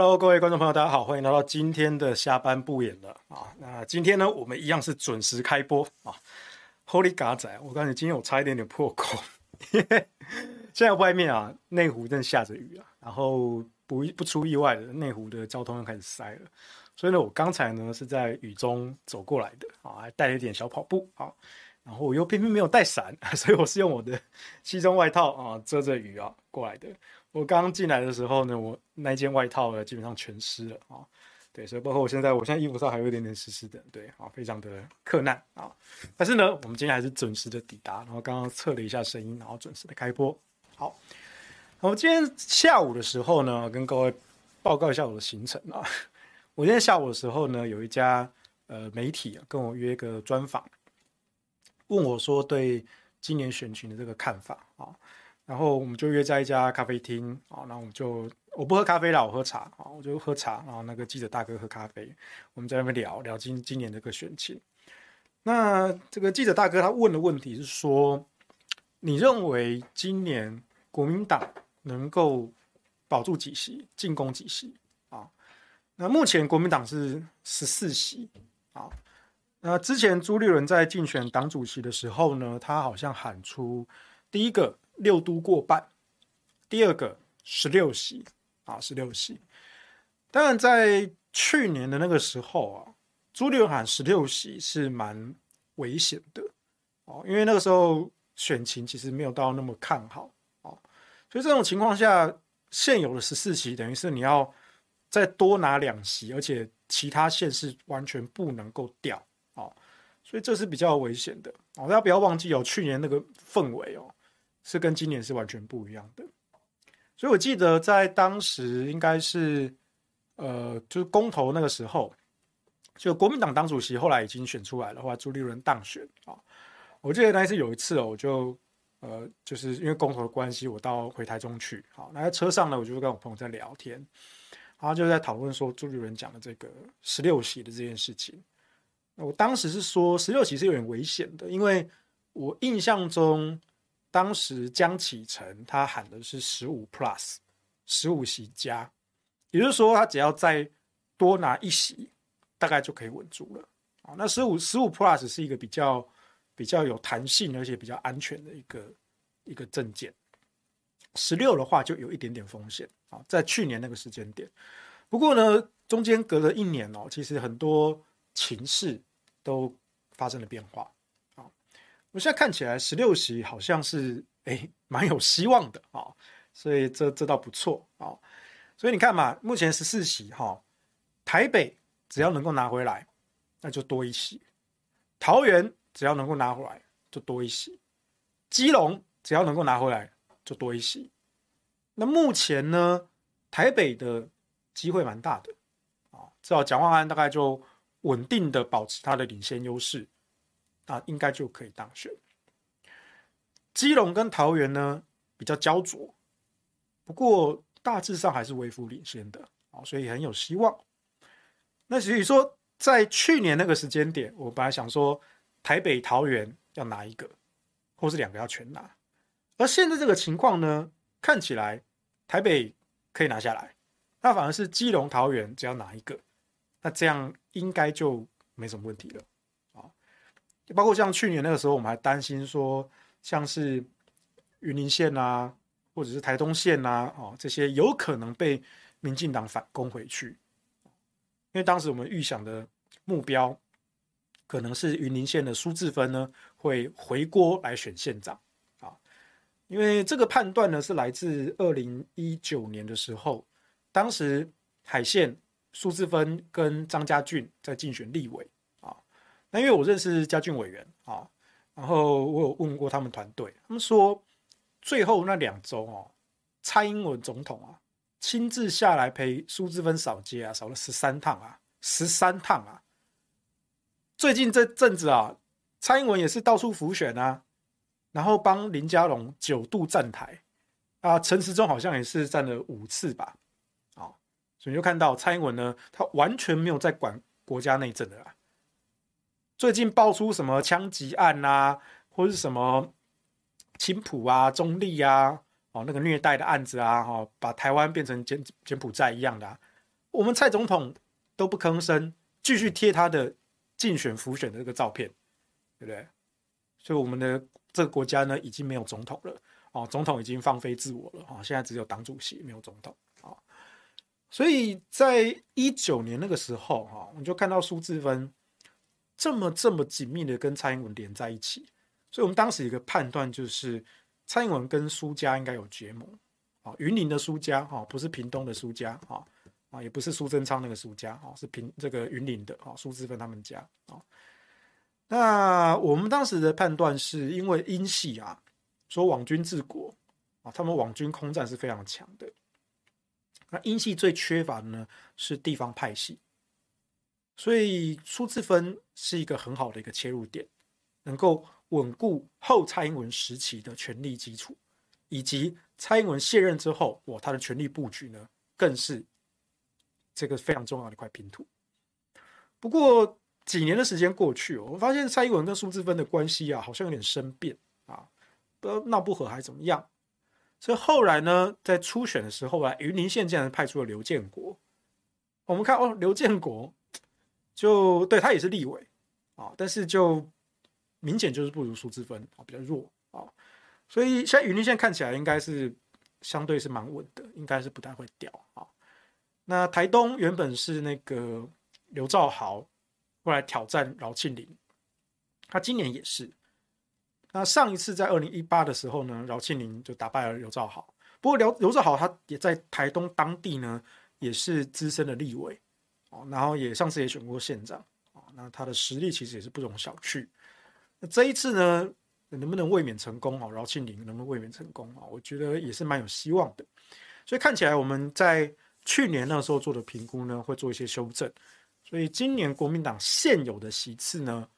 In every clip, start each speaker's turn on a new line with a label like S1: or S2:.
S1: Hello，各位观众朋友，大家好，欢迎来到今天的下班不演了啊。那今天呢，我们一样是准时开播啊。Holy 嘎仔，我告诉你，今天我差一点点破口。现在外面啊，内湖正下着雨啊，然后不不出意外的，内湖的交通又开始塞了。所以呢，我刚才呢是在雨中走过来的啊，还带了一点小跑步啊。然后我又偏偏没有带伞，所以我是用我的西装外套啊遮着雨啊过来的。我刚进来的时候呢，我那件外套呢基本上全湿了啊，对，所以包括我现在，我现在衣服上还有一点点湿湿的，对，啊，非常的克难啊。但是呢，我们今天还是准时的抵达，然后刚刚测了一下声音，然后准时的开播。好，我今天下午的时候呢，跟各位报告一下我的行程啊。我今天下午的时候呢，有一家呃媒体啊跟我约一个专访，问我说对今年选情的这个看法啊。然后我们就约在一家咖啡厅啊，那我们就我不喝咖啡了，我喝茶啊，我就喝茶。然后那个记者大哥喝咖啡，我们在那边聊聊今今年这个选情。那这个记者大哥他问的问题是说，你认为今年国民党能够保住几席，进攻几席啊？那目前国民党是十四席啊。那之前朱立伦在竞选党主席的时候呢，他好像喊出第一个。六都过半，第二个十六席啊，十六席。当然，在去年的那个时候啊，朱立伦喊十六席是蛮危险的哦，因为那个时候选情其实没有到那么看好哦，所以这种情况下，现有的十四席等于是你要再多拿两席，而且其他县市完全不能够掉哦，所以这是比较危险的哦。大家不要忘记有去年那个氛围哦。是跟今年是完全不一样的，所以我记得在当时应该是，呃，就是公投那个时候，就国民党党主席后来已经选出来了，话朱立伦当选啊。我记得那一次有一次哦，我就呃，就是因为公投的关系，我到回台中去，好，那在车上呢，我就跟我朋友在聊天，然后就在讨论说朱立伦讲的这个十六席的这件事情。我当时是说十六席是有点危险的，因为我印象中。当时江启臣他喊的是十五 plus，十五席加，也就是说他只要再多拿一席，大概就可以稳住了。啊，那十五十五 plus 是一个比较比较有弹性而且比较安全的一个一个政见。十六的话就有一点点风险啊，在去年那个时间点。不过呢，中间隔了一年哦，其实很多情势都发生了变化。我现在看起来十六席好像是诶蛮有希望的啊，所以这这倒不错啊。所以你看嘛，目前十四席哈，台北只要能够拿回来，那就多一席；桃园只要能够拿回来，就多一席；基隆只要能够拿回来，就多一席。那目前呢，台北的机会蛮大的啊，至少蒋万安大概就稳定的保持他的领先优势。啊，应该就可以当选。基隆跟桃园呢比较焦灼，不过大致上还是微幅领先的啊，所以很有希望。那所以说，在去年那个时间点，我本来想说台北、桃园要拿一个，或是两个要全拿。而现在这个情况呢，看起来台北可以拿下来，那反而是基隆、桃园只要拿一个，那这样应该就没什么问题了。包括像去年那个时候，我们还担心说，像是云林县啊，或者是台东县啊，哦，这些有可能被民进党反攻回去，因为当时我们预想的目标，可能是云林县的苏治芬呢会回锅来选县长啊，因为这个判断呢是来自二零一九年的时候，当时海线苏治芬跟张家俊在竞选立委。那因为我认识家俊委员啊，然后我有问过他们团队，他们说最后那两周哦，蔡英文总统啊亲自下来陪苏治芬扫街啊，扫了十三趟啊，十三趟啊。最近这阵子啊，蔡英文也是到处浮选啊，然后帮林佳龙九度站台啊，陈时中好像也是站了五次吧，啊，所以就看到蔡英文呢，他完全没有在管国家内政的啦。最近爆出什么枪击案啊，或者是什么青埔啊、中立啊，哦，那个虐待的案子啊，哈，把台湾变成柬柬埔寨一样的，我们蔡总统都不吭声，继续贴他的竞选浮选的这个照片，对不对？所以我们的这个国家呢，已经没有总统了哦，总统已经放飞自我了哦，现在只有党主席，没有总统啊。所以在一九年那个时候哈，我们就看到苏志芬这么这么紧密的跟蔡英文连在一起，所以我们当时一个判断就是蔡英文跟苏家应该有结盟啊，云林的苏家哈，不是屏东的苏家哈。啊，也不是苏贞昌那个苏家，啊是平这个云林的啊，苏志芬他们家啊。那我们当时的判断是因为英系啊，说网军治国啊，他们网军空战是非常强的。那英系最缺乏的呢是地方派系，所以苏治芬是一个很好的一个切入点，能够稳固后蔡英文时期的权力基础，以及蔡英文卸任之后，哇，他的权力布局呢更是。这个非常重要的一块拼图。不过几年的时间过去，我发现蔡英文跟苏治芬的关系啊，好像有点生变啊，不知道闹不和还是怎么样。所以后来呢，在初选的时候啊，云林县竟然派出了刘建国。我们看哦，刘建国就对他也是立委啊，但是就明显就是不如苏治芬啊，比较弱啊。所以现在云林县看起来应该是相对是蛮稳的，应该是不太会掉啊。那台东原本是那个刘兆豪过来挑战饶庆铃，他今年也是。那上一次在二零一八的时候呢，饶庆铃就打败了刘兆豪。不过刘刘兆豪他也在台东当地呢，也是资深的立委哦，然后也上次也选过县长啊。那他的实力其实也是不容小觑。那这一次呢，能不能卫冕成功啊？饶庆铃能不能卫冕成功啊？我觉得也是蛮有希望的。所以看起来我们在。去年那时候做的评估呢，会做一些修正，所以今年国民党现有的席次呢，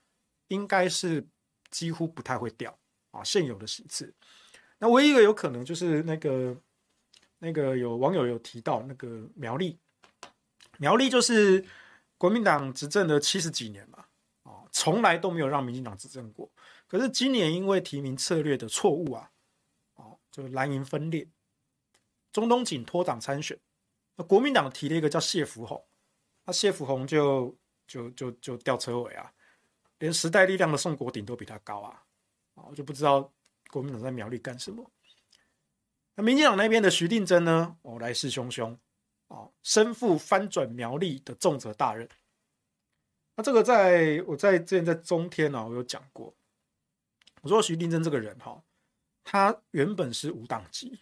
S1: 应该是几乎不太会掉啊。现有的席次，那唯一一个有可能就是那个那个有网友有提到那个苗栗，苗栗就是国民党执政了七十几年嘛，啊，从来都没有让民进党执政过。可是今年因为提名策略的错误啊，哦，就蓝营分裂，中东锦脱党参选。国民党提了一个叫谢福弘，那谢福弘就就就就吊车尾啊，连时代力量的宋国鼎都比他高啊，啊，我就不知道国民党在苗栗干什么。那民进党那边的徐定真呢？哦，来势汹汹啊，身负翻转苗栗的重责大任。那这个在我在之前在中天呢，我有讲过，我说徐定真这个人哈，他原本是无党籍，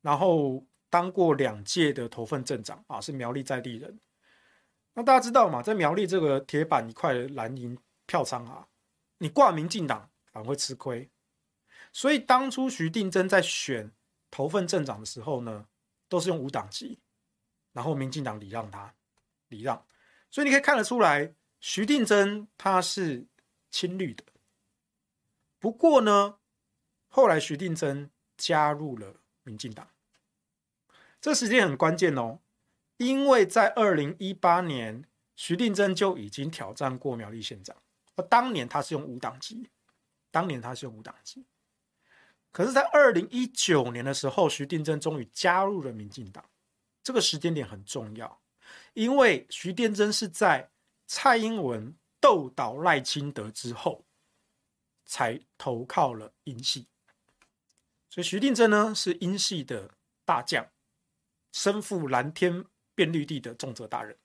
S1: 然后。当过两届的头份镇长啊，是苗栗在地人。那大家知道嘛，在苗栗这个铁板一块蓝营票仓啊，你挂民进党反而会吃亏。所以当初徐定真在选头份镇长的时候呢，都是用无党籍，然后民进党礼让他礼让，所以你可以看得出来，徐定祯他是亲绿的。不过呢，后来徐定祯加入了民进党。这时间很关键哦，因为在二零一八年，徐定祯就已经挑战过苗栗县长，而当年他是用无党籍，当年他是用无党籍，可是，在二零一九年的时候，徐定祯终于加入了民进党，这个时间点很重要，因为徐定祯是在蔡英文斗倒赖清德之后，才投靠了英系，所以徐定祯呢是英系的大将。身负蓝天变绿地的重责大任，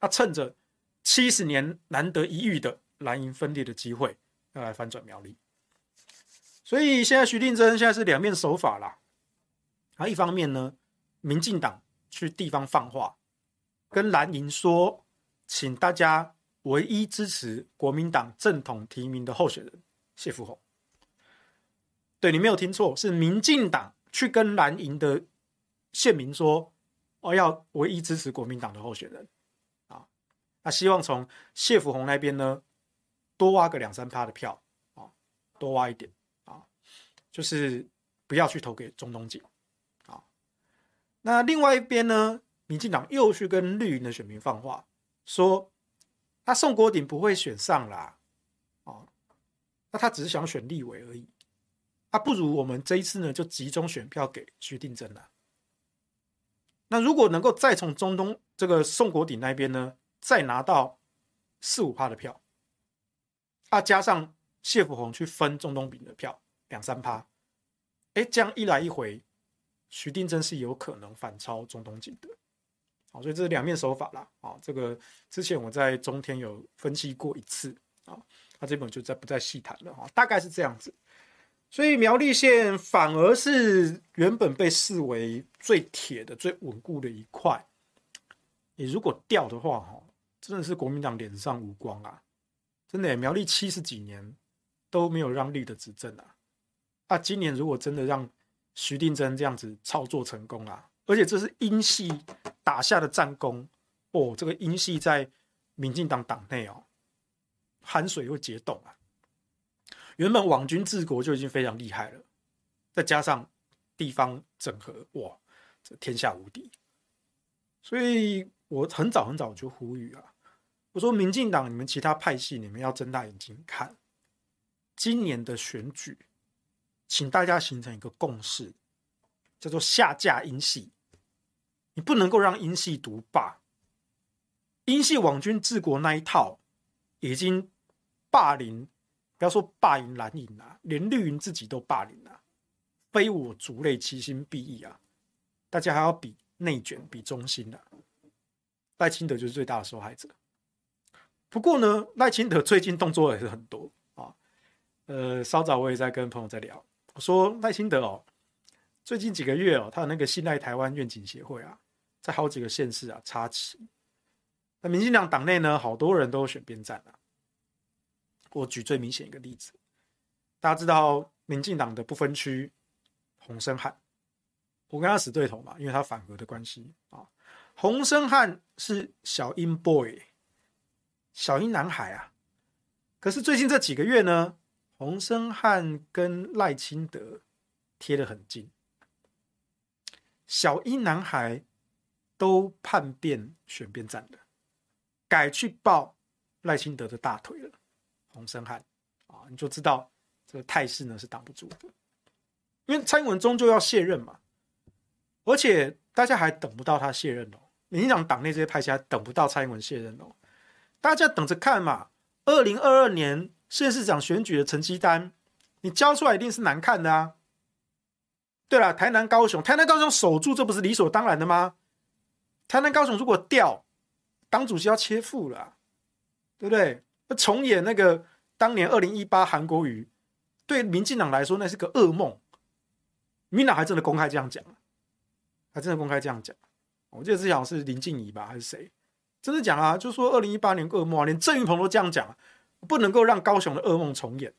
S1: 他趁着七十年难得一遇的蓝营分裂的机会，要来翻转苗栗。所以现在徐定祯现在是两面手法啦。啊，一方面呢，民进党去地方放话，跟蓝营说，请大家唯一支持国民党正统提名的候选人谢福弘。对，你没有听错，是民进党去跟蓝营的。县民说：“我要唯一支持国民党的候选人啊，他希望从谢福弘那边呢多挖个两三趴的票啊，多挖一点啊，就是不要去投给中东锦。那另外一边呢，民进党又去跟绿营的选民放话，说他宋国鼎不会选上啦，哦，那他只是想选立委而已，他不如我们这一次呢就集中选票给徐定祯了。”那如果能够再从中东这个宋国鼎那边呢，再拿到四五趴的票，啊，加上谢福弘去分中东饼的票两三趴，哎，这样一来一回，徐定真是有可能反超中东锦的。好，所以这是两面手法啦。啊，这个之前我在中天有分析过一次啊，那这本就再不再细谈了哈，大概是这样子。所以苗栗县反而是原本被视为最铁的、最稳固的一块，你如果掉的话，哈，真的是国民党脸上无光啊！真的，苗栗七十几年都没有让利的执政啊，啊，今年如果真的让徐定祯这样子操作成功啊，而且这是英系打下的战功哦，这个英系在民进党党内哦，寒水又解冻啊。原本网军治国就已经非常厉害了，再加上地方整合，哇，这天下无敌。所以我很早很早就呼吁啊，我说民进党，你们其他派系，你们要睁大眼睛看，今年的选举，请大家形成一个共识，叫做下架英系，你不能够让英系独霸，英系网军治国那一套已经霸凌。不要说霸凌蓝营啊，连绿营自己都霸凌啊！非我族类，其心必异啊！大家还要比内卷，比中心啊！赖清德就是最大的受害者。不过呢，赖清德最近动作也是很多啊。呃，稍早我也在跟朋友在聊，我说赖清德哦，最近几个月哦，他的那个信赖台湾愿景协会啊，在好几个县市啊插旗。那民进党党内呢，好多人都选边站啊。我举最明显一个例子，大家知道民进党的不分区洪申翰，我跟他死对头嘛，因为他反核的关系啊。洪申翰是小英 boy，小英男孩啊。可是最近这几个月呢，洪申翰跟赖清德贴得很近，小英男孩都叛变选边站了，改去抱赖清德的大腿了。洪申翰啊，你就知道这个态势呢是挡不住的，因为蔡英文终究要卸任嘛，而且大家还等不到他卸任哦。民进党党内这些派系还等不到蔡英文卸任哦，大家等着看嘛。二零二二年县市长选举的成绩单，你交出来一定是难看的啊。对了，台南、高雄，台南、高雄守住，这不是理所当然的吗？台南、高雄如果掉，党主席要切腹了，对不对？重演那个当年二零一八韩国瑜，对民进党来说那是个噩梦。民党还真的公开这样讲，还真的公开这样讲。我记得是好像是林静仪吧，还是谁？真的讲啊，就说二零一八年噩梦啊，连郑运鹏都这样讲，不能够让高雄的噩梦重演。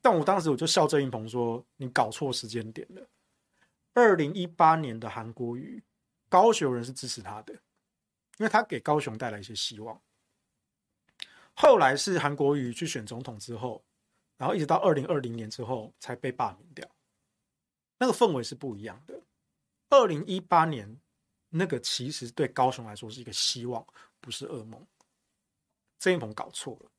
S1: 但我当时我就笑郑运鹏说：“你搞错时间点了。”二零一八年的韩国瑜，高雄人是支持他的，因为他给高雄带来一些希望。后来是韩国瑜去选总统之后，然后一直到二零二零年之后才被罢免掉，那个氛围是不一样的。二零一八年那个其实对高雄来说是一个希望，不是噩梦。郑运鹏搞错了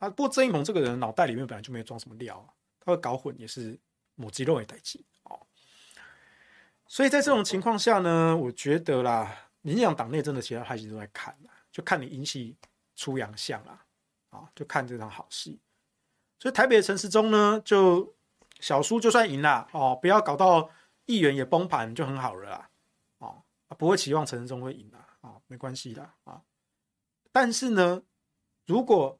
S1: 啊！不过郑运鹏这个人脑袋里面本来就没有装什么料啊，他会搞混也是母鸡肉也得记哦。所以在这种情况下呢，我觉得啦，民进党党内真的其他派系都在看，就看你引起。出洋相啊，啊，就看这场好戏。所以台北的陈时中呢，就小输就算赢了哦，不要搞到议员也崩盘就很好了啦，哦，不会期望陈时中会赢的啊，没关系的啊。但是呢，如果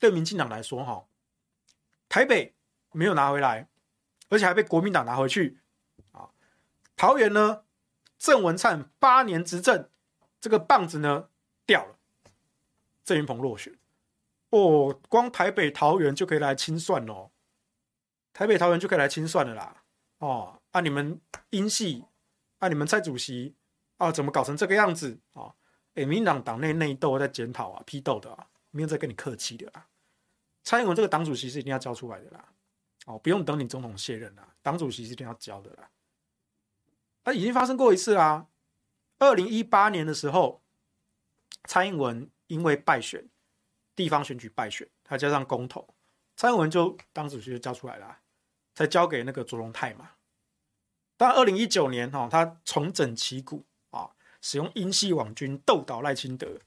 S1: 对民进党来说哈，台北没有拿回来，而且还被国民党拿回去啊，桃园呢，郑文灿八年执政，这个棒子呢掉了。郑运鹏落选哦，光台北桃园就可以来清算哦，台北桃园就可以来清算了啦哦，啊你们英系，啊你们蔡主席啊怎么搞成这个样子啊？哎，民进党党内内斗在检讨啊，批斗的啊，没有在跟你客气的啦。蔡英文这个党主席是一定要交出来的啦，哦，不用等你总统卸任啦，党主席是一定要交的啦。啊，已经发生过一次啦，二零一八年的时候，蔡英文。因为败选，地方选举败选，他加上公投，蔡英文就当主席就交出来了，才交给那个卓荣泰嘛。但二零一九年哈，他重整旗鼓啊使用英系网军斗倒赖清德，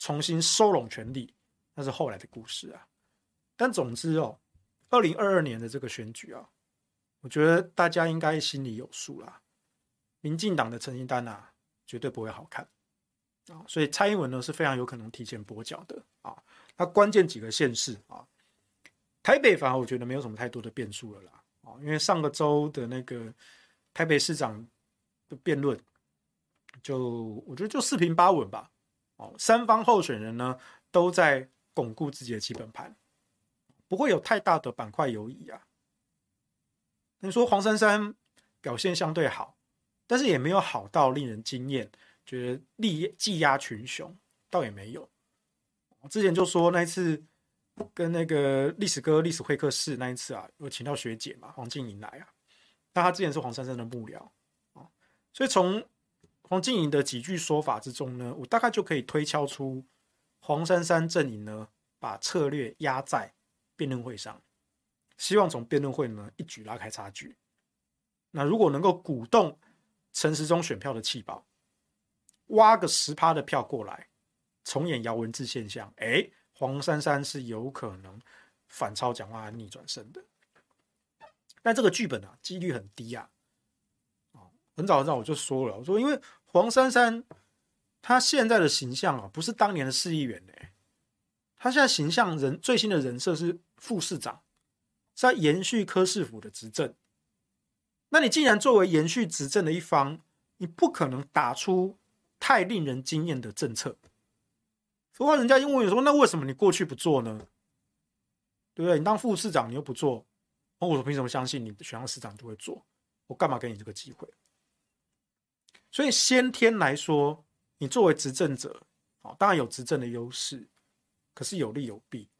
S1: 重新收拢权力，那是后来的故事啊。但总之哦，二零二二年的这个选举啊，我觉得大家应该心里有数啦。民进党的成绩单啊，绝对不会好看啊，所以蔡英文呢是非常有可能提前跛脚的啊。那关键几个县市啊，台北反而我觉得没有什么太多的变数了啦啊，因为上个周的那个台北市长的辩论，就我觉得就四平八稳吧。哦，三方候选人呢都在巩固自己的基本盘。不会有太大的板块游移啊。你说黄珊珊表现相对好，但是也没有好到令人惊艳，觉得力技压群雄，倒也没有。我之前就说那一次跟那个历史哥历史会客室那一次啊，有请到学姐嘛，黄静莹来啊。那她之前是黄珊珊的幕僚啊，所以从黄静莹的几句说法之中呢，我大概就可以推敲出黄珊珊阵营呢把策略压在。辩论会上，希望从辩论会呢一举拉开差距。那如果能够鼓动陈时中选票的弃保，挖个十趴的票过来，重演姚文智现象，哎，黄珊珊是有可能反超蒋万安逆转胜的。但这个剧本啊，几率很低啊。很早很早我就说了，我说因为黄珊珊他现在的形象啊，不是当年的市议员呢。他现在形象人最新的人设是副市长，在延续柯市府的执政。那你既然作为延续执政的一方，你不可能打出太令人惊艳的政策。何况人家因为说，那为什么你过去不做呢？对不对？你当副市长你又不做，那我凭什么相信你选上市长就会做？我干嘛给你这个机会？所以先天来说，你作为执政者，啊，当然有执政的优势。可是有利有弊，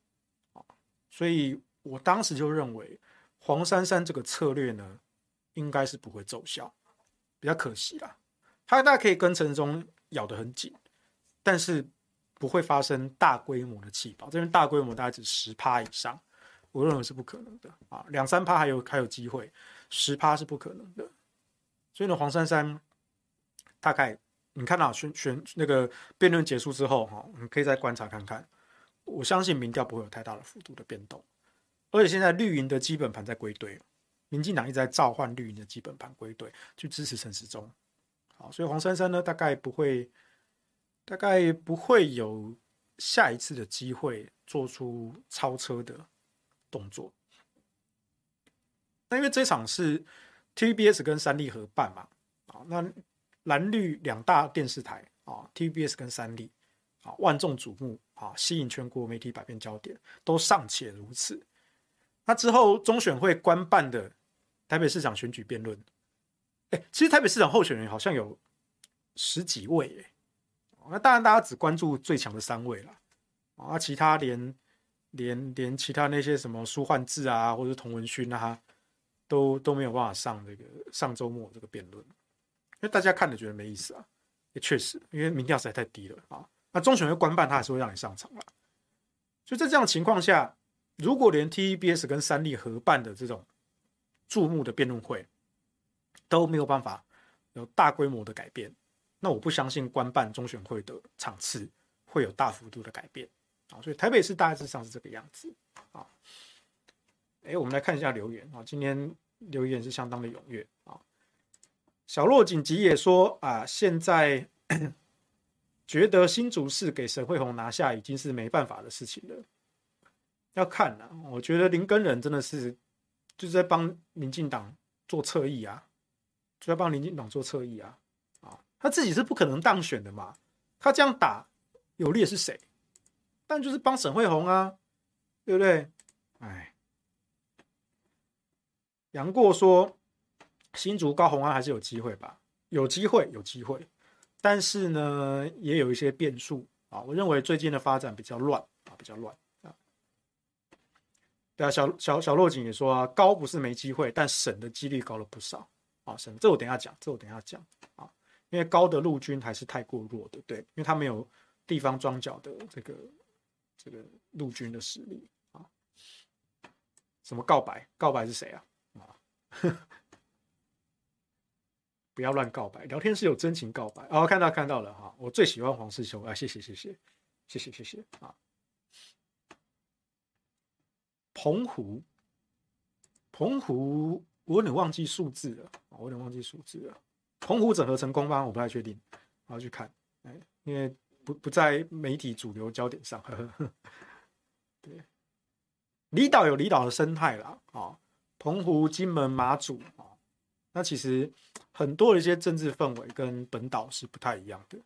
S1: 所以我当时就认为黄珊珊这个策略呢，应该是不会奏效，比较可惜啦。他大概可以跟陈时中咬得很紧，但是不会发生大规模的弃保，这边大规模大概只十趴以上，我认为是不可能的啊，两三趴还有还有机会，十趴是不可能的。所以呢，黄珊珊大概你看到选选那个辩论结束之后哈，你可以再观察看看。我相信民调不会有太大的幅度的变动，而且现在绿营的基本盘在归队，民进党一直在召唤绿营的基本盘归队去支持陈时中。好，所以黄珊珊呢，大概不会，大概不会有下一次的机会做出超车的动作。那因为这场是 TVBS 跟三立合办嘛，啊，那蓝绿两大电视台啊，TVBS 跟三立。啊，万众瞩目啊，吸引全国媒体百变焦点，都尚且如此。那之后中选会官办的台北市长选举辩论，哎，其实台北市长候选人好像有十几位哎。那当然大家只关注最强的三位了啊，其他连连连其他那些什么苏焕智啊，或者童文勋啊，都都没有办法上这个上周末这个辩论，为大家看了觉得没意思啊。也确实，因为民调实在太低了啊。那中选会官办，他还是会让你上场了。所以在这样的情况下，如果连 TBS 跟三立合办的这种注目的辩论会都没有办法有大规模的改变，那我不相信官办中选会的场次会有大幅度的改变啊。所以台北市大致上是这个样子啊。哎，我们来看一下留言啊，今天留言是相当的踊跃啊。小洛紧急也说啊，现在。觉得新竹市给沈慧虹拿下已经是没办法的事情了，要看啊，我觉得林根仁真的是就是在帮民进党做侧翼啊，就在帮民进党做侧翼啊，啊，他自己是不可能当选的嘛，他这样打有利的是谁？但就是帮沈慧虹啊，对不对？哎，杨过说新竹高虹安还是有机会吧？有机会，有机会。但是呢，也有一些变数啊。我认为最近的发展比较乱啊，比较乱啊。对啊，小小小洛景也说啊，高不是没机会，但省的几率高了不少啊。省这我等下讲，这我等下讲啊。因为高的陆军还是太过弱的，对，因为他没有地方装甲的这个这个陆军的实力啊。什么告白？告白是谁啊？啊？不要乱告白，聊天是有真情告白。哦，看到看到了哈，我最喜欢黄世修啊，谢谢谢谢谢谢谢谢啊。澎湖，澎湖，我有点忘记数字了，我有点忘记数字了。澎湖整合成功吗？我不太确定，我要去看，哎，因为不不在媒体主流焦点上。呵 呵对，离岛有离岛的生态啦，啊，澎湖、金门、马祖啊，那其实很多的一些政治氛围跟本岛是不太一样的，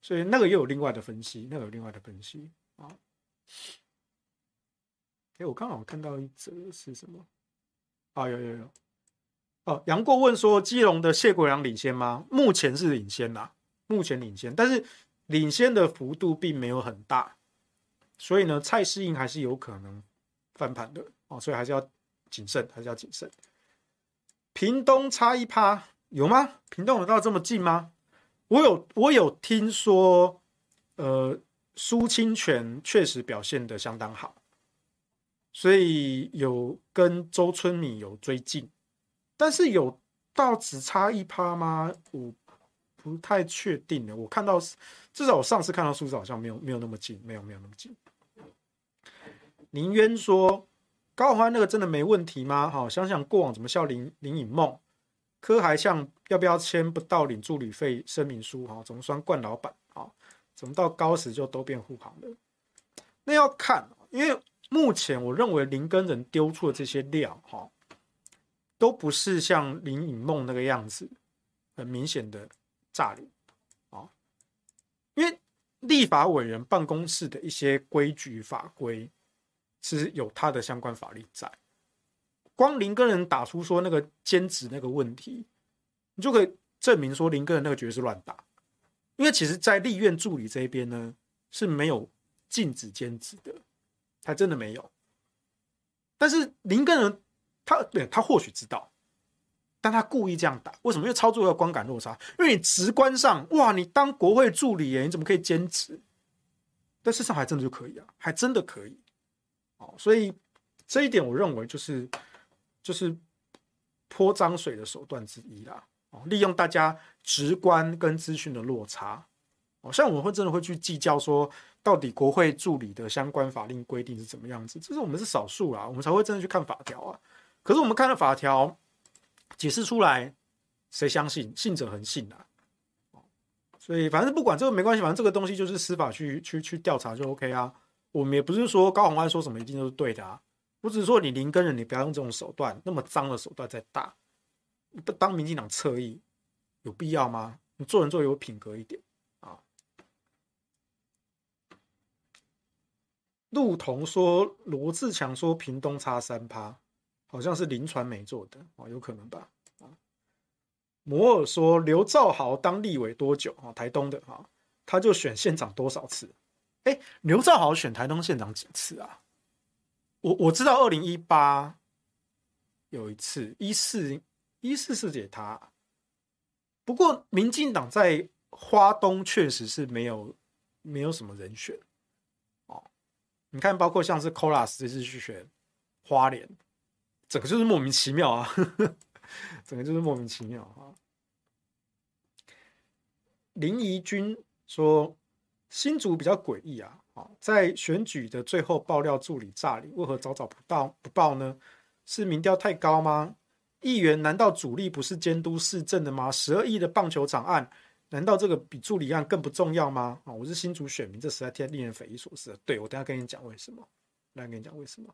S1: 所以那个又有另外的分析，那个有另外的分析啊。哎，我刚好看到一则是什么？啊，有有有。哦，杨过问说：“基隆的谢国梁领先吗？目前是领先啦，目前领先，但是领先的幅度并没有很大，所以呢，蔡适应还是有可能翻盘的哦，所以还是要谨慎，还是要谨慎。屏东差一趴有吗？屏东有到这么近吗？我有，我有听说，呃，苏清泉确实表现得相当好，所以有跟周春米有追近。”但是有到只差一趴吗？我不太确定的。我看到至少我上次看到数字好像没有没有那么近，没有没有那么近。林渊说高虹安那个真的没问题吗？好，想想过往怎么笑林林颖梦，柯还像要不要签不到领助理费声明书？哈，怎么算惯老板？啊，怎么到高时就都变护航了？那要看，因为目前我认为林根人丢出的这些料，哈。都不是像林颖梦那个样子，很明显的炸裂啊，因为立法委员办公室的一些规矩法规是有他的相关法律在。光林根仁打出说那个兼职那个问题，你就可以证明说林根仁那个绝对是乱打，因为其实，在立院助理这一边呢是没有禁止兼职的，还真的没有。但是林根仁。他对他或许知道，但他故意这样打，为什么？因为操作要观感落差。因为你直观上，哇，你当国会助理耶，你怎么可以兼职？但事实上还真的就可以啊，还真的可以。哦，所以这一点我认为就是就是泼脏水的手段之一啦。哦，利用大家直观跟资讯的落差。哦，像我们会真的会去计较说，到底国会助理的相关法令规定是怎么样子？这是我们是少数啦，我们才会真的去看法条啊。可是我们看了法条解释出来，谁相信？信者恒信啊！所以反正不管这个没关系，反正这个东西就是司法去去去调查就 OK 啊。我们也不是说高宏安说什么一定都是对的啊。我只是说你林耕仁，你不要用这种手段，那么脏的手段在打，当民进党侧翼有必要吗？你做人做有品格一点啊。陆彤说，罗志强说，屏东差三趴。好像是林传媒做的哦，有可能吧？啊，摩尔说刘兆豪当立委多久啊？台东的哈，他就选县长多少次？哎，刘兆豪选台东县长几次啊？我我知道二零一八有一次，一四一四是给他。不过民进党在花东确实是没有没有什么人选哦。你看，包括像是 Colas 这次去选花莲。整个就是莫名其妙啊！呵呵，整个就是莫名其妙啊！林怡君说：“新竹比较诡异啊！啊，在选举的最后爆料助理诈领，为何早早不到不报呢？是民调太高吗？议员难道主力不是监督市政的吗？十二亿的棒球场案，难道这个比助理案更不重要吗？啊，我是新竹选民，这实在太令人匪夷所思。对，我等下跟你讲为什么，等下跟你讲为什么。”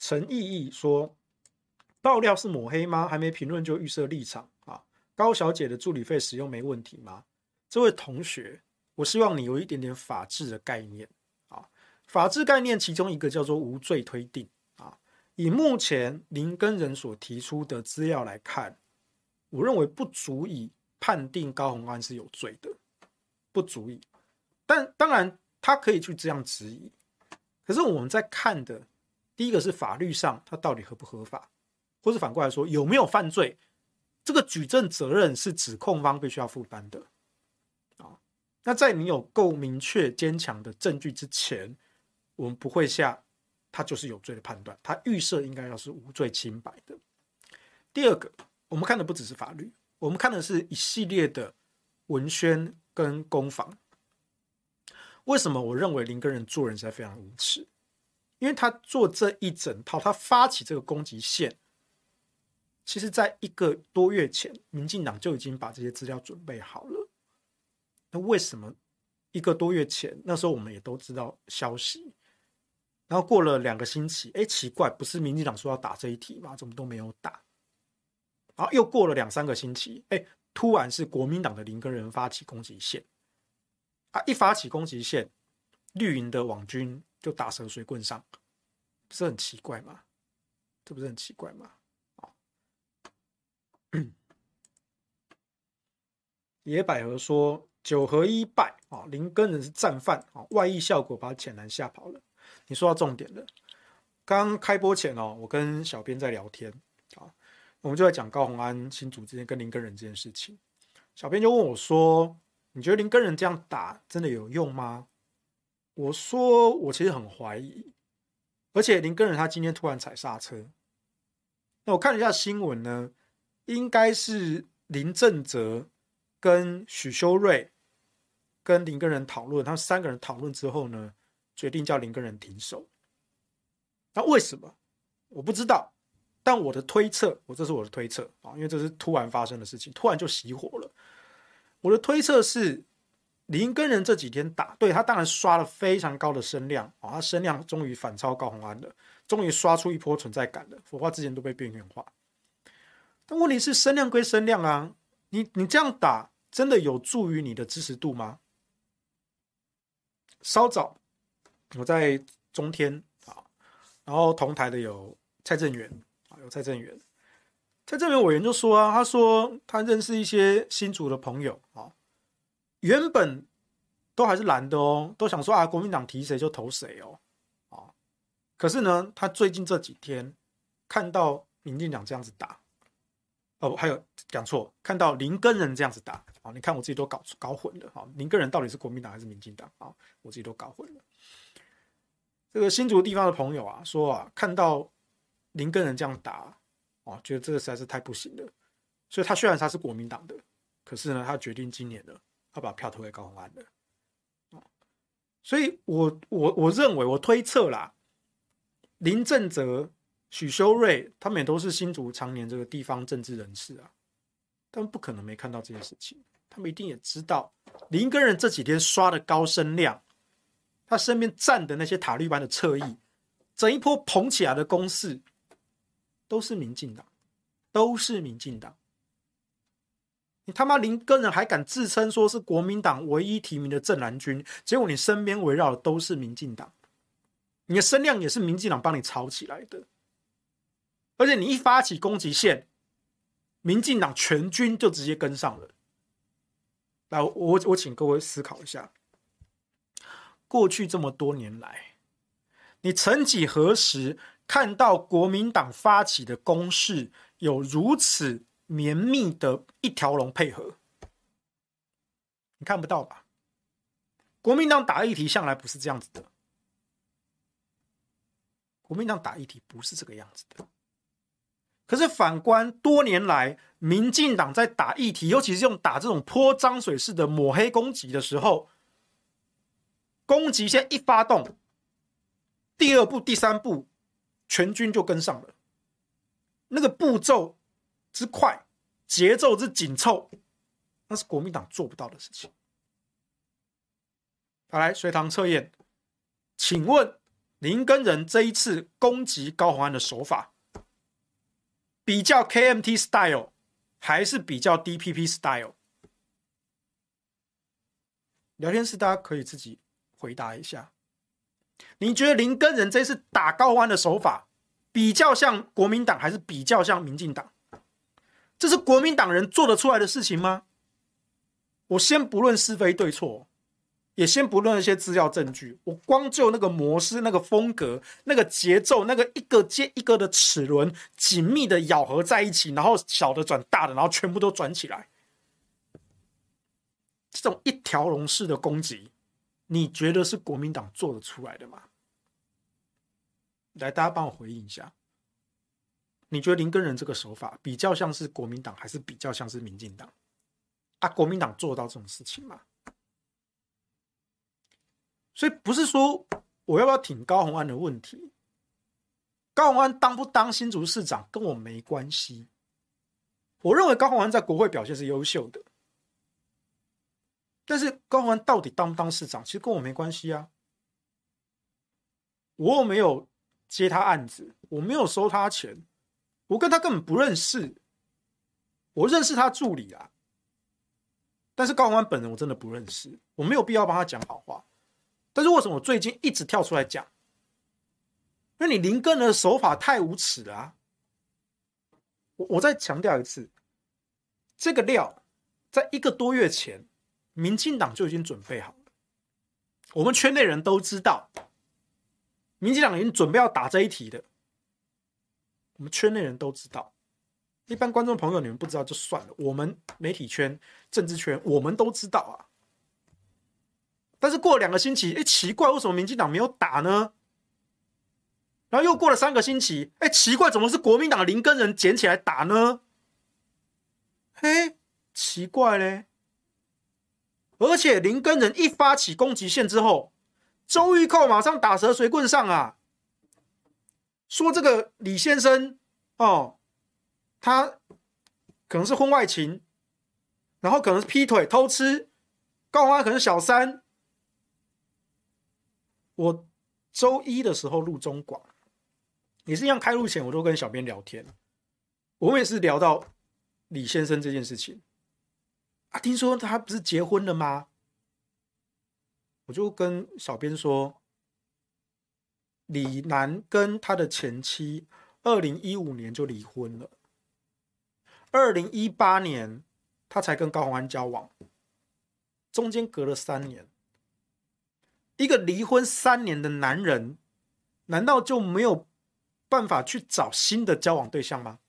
S1: 陈毅毅说：“爆料是抹黑吗？还没评论就预设立场？高小姐的助理费使用没问题吗？这位同学，我希望你有一点点法治的概念啊。法治概念其中一个叫做无罪推定啊。以目前林根仁所提出的资料来看，我认为不足以判定高虹安是有罪的，不足以。但当然，他可以去这样质疑。可是我们在看的。”第一个是法律上他到底合不合法，或是反过来说有没有犯罪，这个举证责任是指控方必须要负担的啊。那在你有够明确坚强的证据之前，我们不会下他就是有罪的判断，他预设应该要是无罪清白的。第二个，我们看的不只是法律，我们看的是一系列的文宣跟攻防。为什么我认为林根仁做人实在非常无耻？因为他做这一整套，他发起这个攻击线，其实在一个多月前，民进党就已经把这些资料准备好了。那为什么一个多月前，那时候我们也都知道消息，然后过了两个星期，哎，奇怪，不是民进党说要打这一题吗？怎么都没有打？然后又过了两三个星期，哎，突然是国民党的林根仁发起攻击线，啊，一发起攻击线，绿营的网军就打蛇随棍上，不是很奇怪吗？这不是很奇怪吗？野百合说九合一败啊，林根人是战犯啊，外溢效果把浅蓝吓跑了。你说到重点了，刚开播前哦，我跟小编在聊天啊。我们就在讲高虹安新竹之间跟林根人这件事情，小编就问我说：“你觉得林根人这样打真的有用吗？”我说：“我其实很怀疑，而且林根人他今天突然踩刹车。那我看了一下新闻呢，应该是林正泽跟许修睿跟林根仁讨论，他们三个人讨论之后呢，决定叫林根仁停手。那为什么？我不知道。”但我的推测，我这是我的推测啊，因为这是突然发生的事情，突然就熄火了。我的推测是，林根仁这几天打，对，他当然刷了非常高的声量啊，他声量终于反超高洪安了，终于刷出一波存在感了。否则之前都被边缘化。但问题是，声量归声量啊，你你这样打，真的有助于你的支持度吗？稍早，我在中天啊，然后同台的有蔡正元啊，有。蔡正元，蔡正元委员就说啊，他说他认识一些新竹的朋友啊，原本都还是蓝的哦，都想说啊，国民党提谁就投谁哦，啊，可是呢，他最近这几天看到民进党这样子打，哦，还有讲错，看到林根仁这样子打啊，你看我自己都搞搞混了啊，林根仁到底是国民党还是民进党啊？我自己都搞混了。这个新竹地方的朋友啊，说啊，看到。林根仁这样打，哦，觉得这个实在是太不行了，所以他虽然他是国民党的，可是呢，他决定今年呢，他把票投给高虹安了，所以我我我认为我推测啦，林正泽、许修睿他们也都是新竹常年这个地方政治人士啊，他们不可能没看到这件事情，他们一定也知道林根仁这几天刷的高声量，他身边站的那些塔利班的侧翼，整一波捧起来的攻势。都是民进党，都是民进党。你他妈林根仁还敢自称说是国民党唯一提名的正蓝军，结果你身边围绕的都是民进党，你的声量也是民进党帮你炒起来的。而且你一发起攻击线，民进党全军就直接跟上了。来，我我请各位思考一下，过去这么多年来，你曾几何时？看到国民党发起的攻势有如此绵密的一条龙配合，你看不到吧？国民党打议题向来不是这样子的，国民党打议题不是这个样子的。可是反观多年来，民进党在打议题，尤其是用打这种泼脏水式的抹黑攻击的时候，攻击线一发动，第二步、第三步。全军就跟上了，那个步骤之快，节奏之紧凑，那是国民党做不到的事情。好，来随堂测验，请问林跟人这一次攻击高虹安的手法，比较 KMT style 还是比较 DPP style？聊天室大家可以自己回答一下。你觉得林根人这次打高虹安的手法比较像国民党，还是比较像民进党？这是国民党人做得出来的事情吗？我先不论是非对错，也先不论那些资料证据，我光就那个模式、那个风格、那个节奏、那个一个接一个的齿轮紧密的咬合在一起，然后小的转大的，然后全部都转起来，这种一条龙式的攻击。你觉得是国民党做得出来的吗？来，大家帮我回应一下，你觉得林根仁这个手法比较像是国民党，还是比较像是民进党？啊，国民党做到这种事情吗？所以不是说我要不要挺高虹安的问题，高虹安当不当新竹市长跟我没关系。我认为高虹安在国会表现是优秀的，但是高虹安到底当不当市长，其实跟我没关系啊。我又没有接他案子，我没有收他钱，我跟他根本不认识，我认识他助理啊。但是高虹安本人我真的不认识，我没有必要帮他讲好话。但是为什么我最近一直跳出来讲？因为你林耕仁的手法太无耻了啊！我我再强调一次，这个料在一个多月前，民进党就已经准备好了，我们圈内人都知道。民进党已经准备要打这一题的，我们圈内人都知道。一般观众朋友你们不知道就算了，我们媒体圈、政治圈我们都知道啊。但是过两个星期，哎，奇怪，为什么民进党没有打呢？然后又过了三个星期，哎，奇怪，怎么是国民党的林根仁捡起来打呢？嘿，奇怪嘞！而且林根仁一发起攻击线之后。周玉蔻马上打蛇随棍上啊，说这个李先生哦，他可能是婚外情，然后可能是劈腿偷吃，高虹安可能是小三。我周一的时候录中广，也是一样开录前我都跟小编聊天，我们也是聊到李先生这件事情啊，听说他不是结婚了吗？我就跟小编说，李楠跟他的前妻二零一五年就离婚了，二零一八年他才跟高洪安交往，中间隔了三年。一个离婚三年的男人，难道就没有办法去找新的交往对象吗？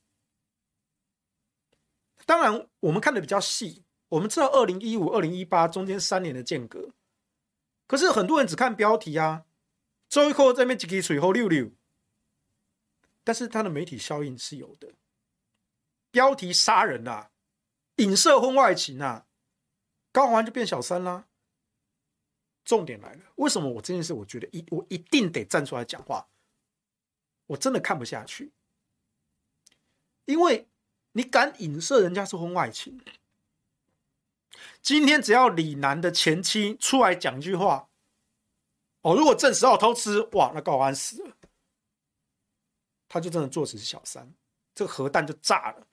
S1: 当然，我们看的比较细，我们知道二零一五、二零一八中间三年的间隔。可是很多人只看标题啊，周玉蔻在那边几嘴后溜溜，但是他的媒体效应是有的，标题杀人啊，影射婚外情啊，高虹安就变小三啦。重点来了，为什么我这件事我觉得一我一定得站出来讲话？我真的看不下去，因为你敢影射人家是婚外情。今天只要李楠的前妻出来讲句话，哦，如果证实要偷吃，哇，那高安死了，他就真的坐实是小三，这个核弹就炸了，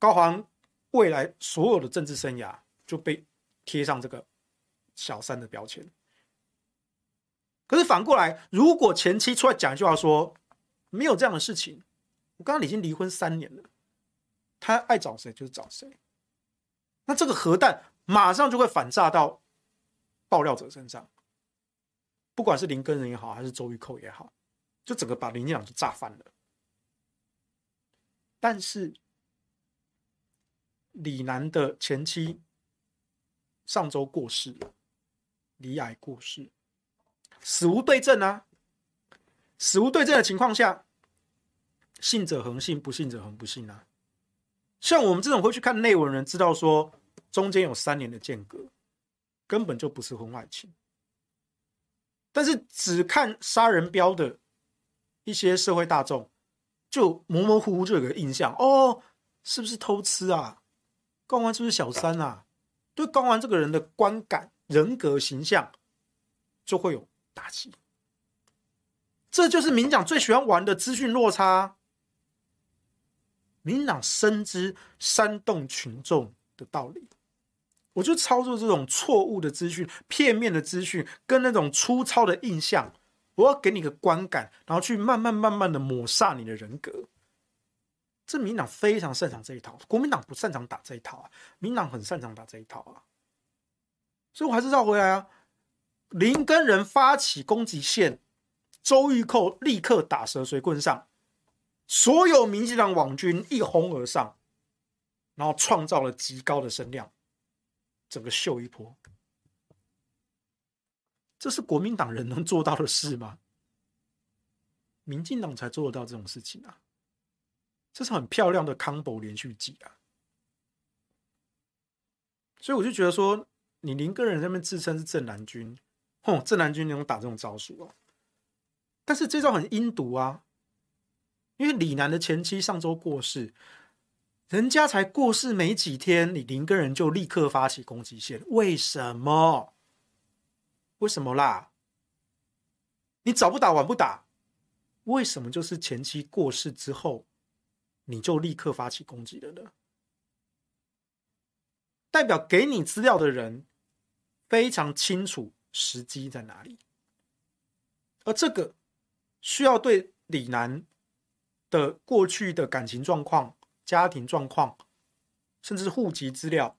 S1: 高虹安未来所有的政治生涯就被贴上这个小三的标签。可是反过来，如果前妻出来讲一句话说没有这样的事情，我刚刚已经离婚三年了，他爱找谁就是找谁。那这个核弹马上就会反炸到爆料者身上，不管是林根人也好，还是周玉蔻也好，就整个把林进党就炸翻了。但是李楠的前妻上周过世了，罹癌过世，死无对证啊！死无对证的情况下，信者恒信，不信者恒不信啊！像我们这种会去看内文人，知道说中间有三年的间隔，根本就不是婚外情。但是只看杀人标的一些社会大众，就模模糊糊就有个印象哦，是不是偷吃啊？高虹安是不是小三啊？对高虹安这个人的观感、人格形象就会有打击。这就是民党最喜欢玩的资讯落差。民党深知煽动群众的道理，我就操作这种错误的资讯、片面的资讯，跟那种粗糙的印象，我要给你个观感，然后去慢慢慢慢的抹煞你的人格。这民党非常擅长这一套，国民党不擅长打这一套啊，民党很擅长打这一套啊。所以我还是绕回来啊，林根人发起攻击线，周玉蔻立刻打蛇随棍上。所有民进党网军一哄而上，然后创造了极高的声量，整个秀一波。这是国民党人能做到的事吗？民进党才做得到这种事情啊！这是很漂亮的 combo 连续剧啊！所以我就觉得说，你林个人那边自称是正南军，哼，正南军那种打这种招数哦。但是这招很阴毒啊，因为李楠的前妻上周过世，人家才过世没几天，你林个人就立刻发起攻击线，为什么？为什么啦？你早不打晚不打，为什么就是前妻过世之后，你就立刻发起攻击了呢？代表给你资料的人非常清楚时机在哪里，而这个需要对李楠的过去的感情状况、家庭状况，甚至户籍资料，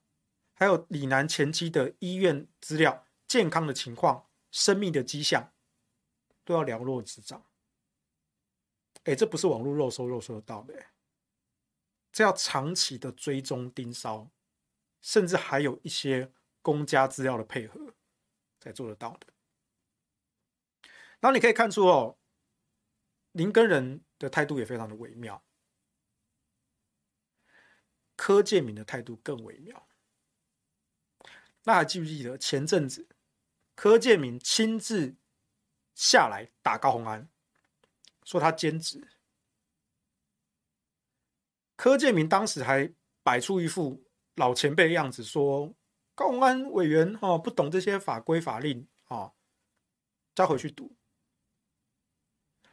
S1: 还有李楠前妻的医院资料、健康的情况、生命的迹象。都要了若指掌，哎，这不是网络肉搜肉搜得到的，这要长期的追踪盯梢，甚至还有一些公家资料的配合才做得到的。然后你可以看出哦，林根人的态度也非常的微妙，柯建铭的态度更微妙。那还记不记得前阵子柯建铭亲自？下来打高虹安，说他兼职。柯建铭当时还摆出一副老前辈的样子，说公安委员哦不懂这些法规法令哦，再回去读。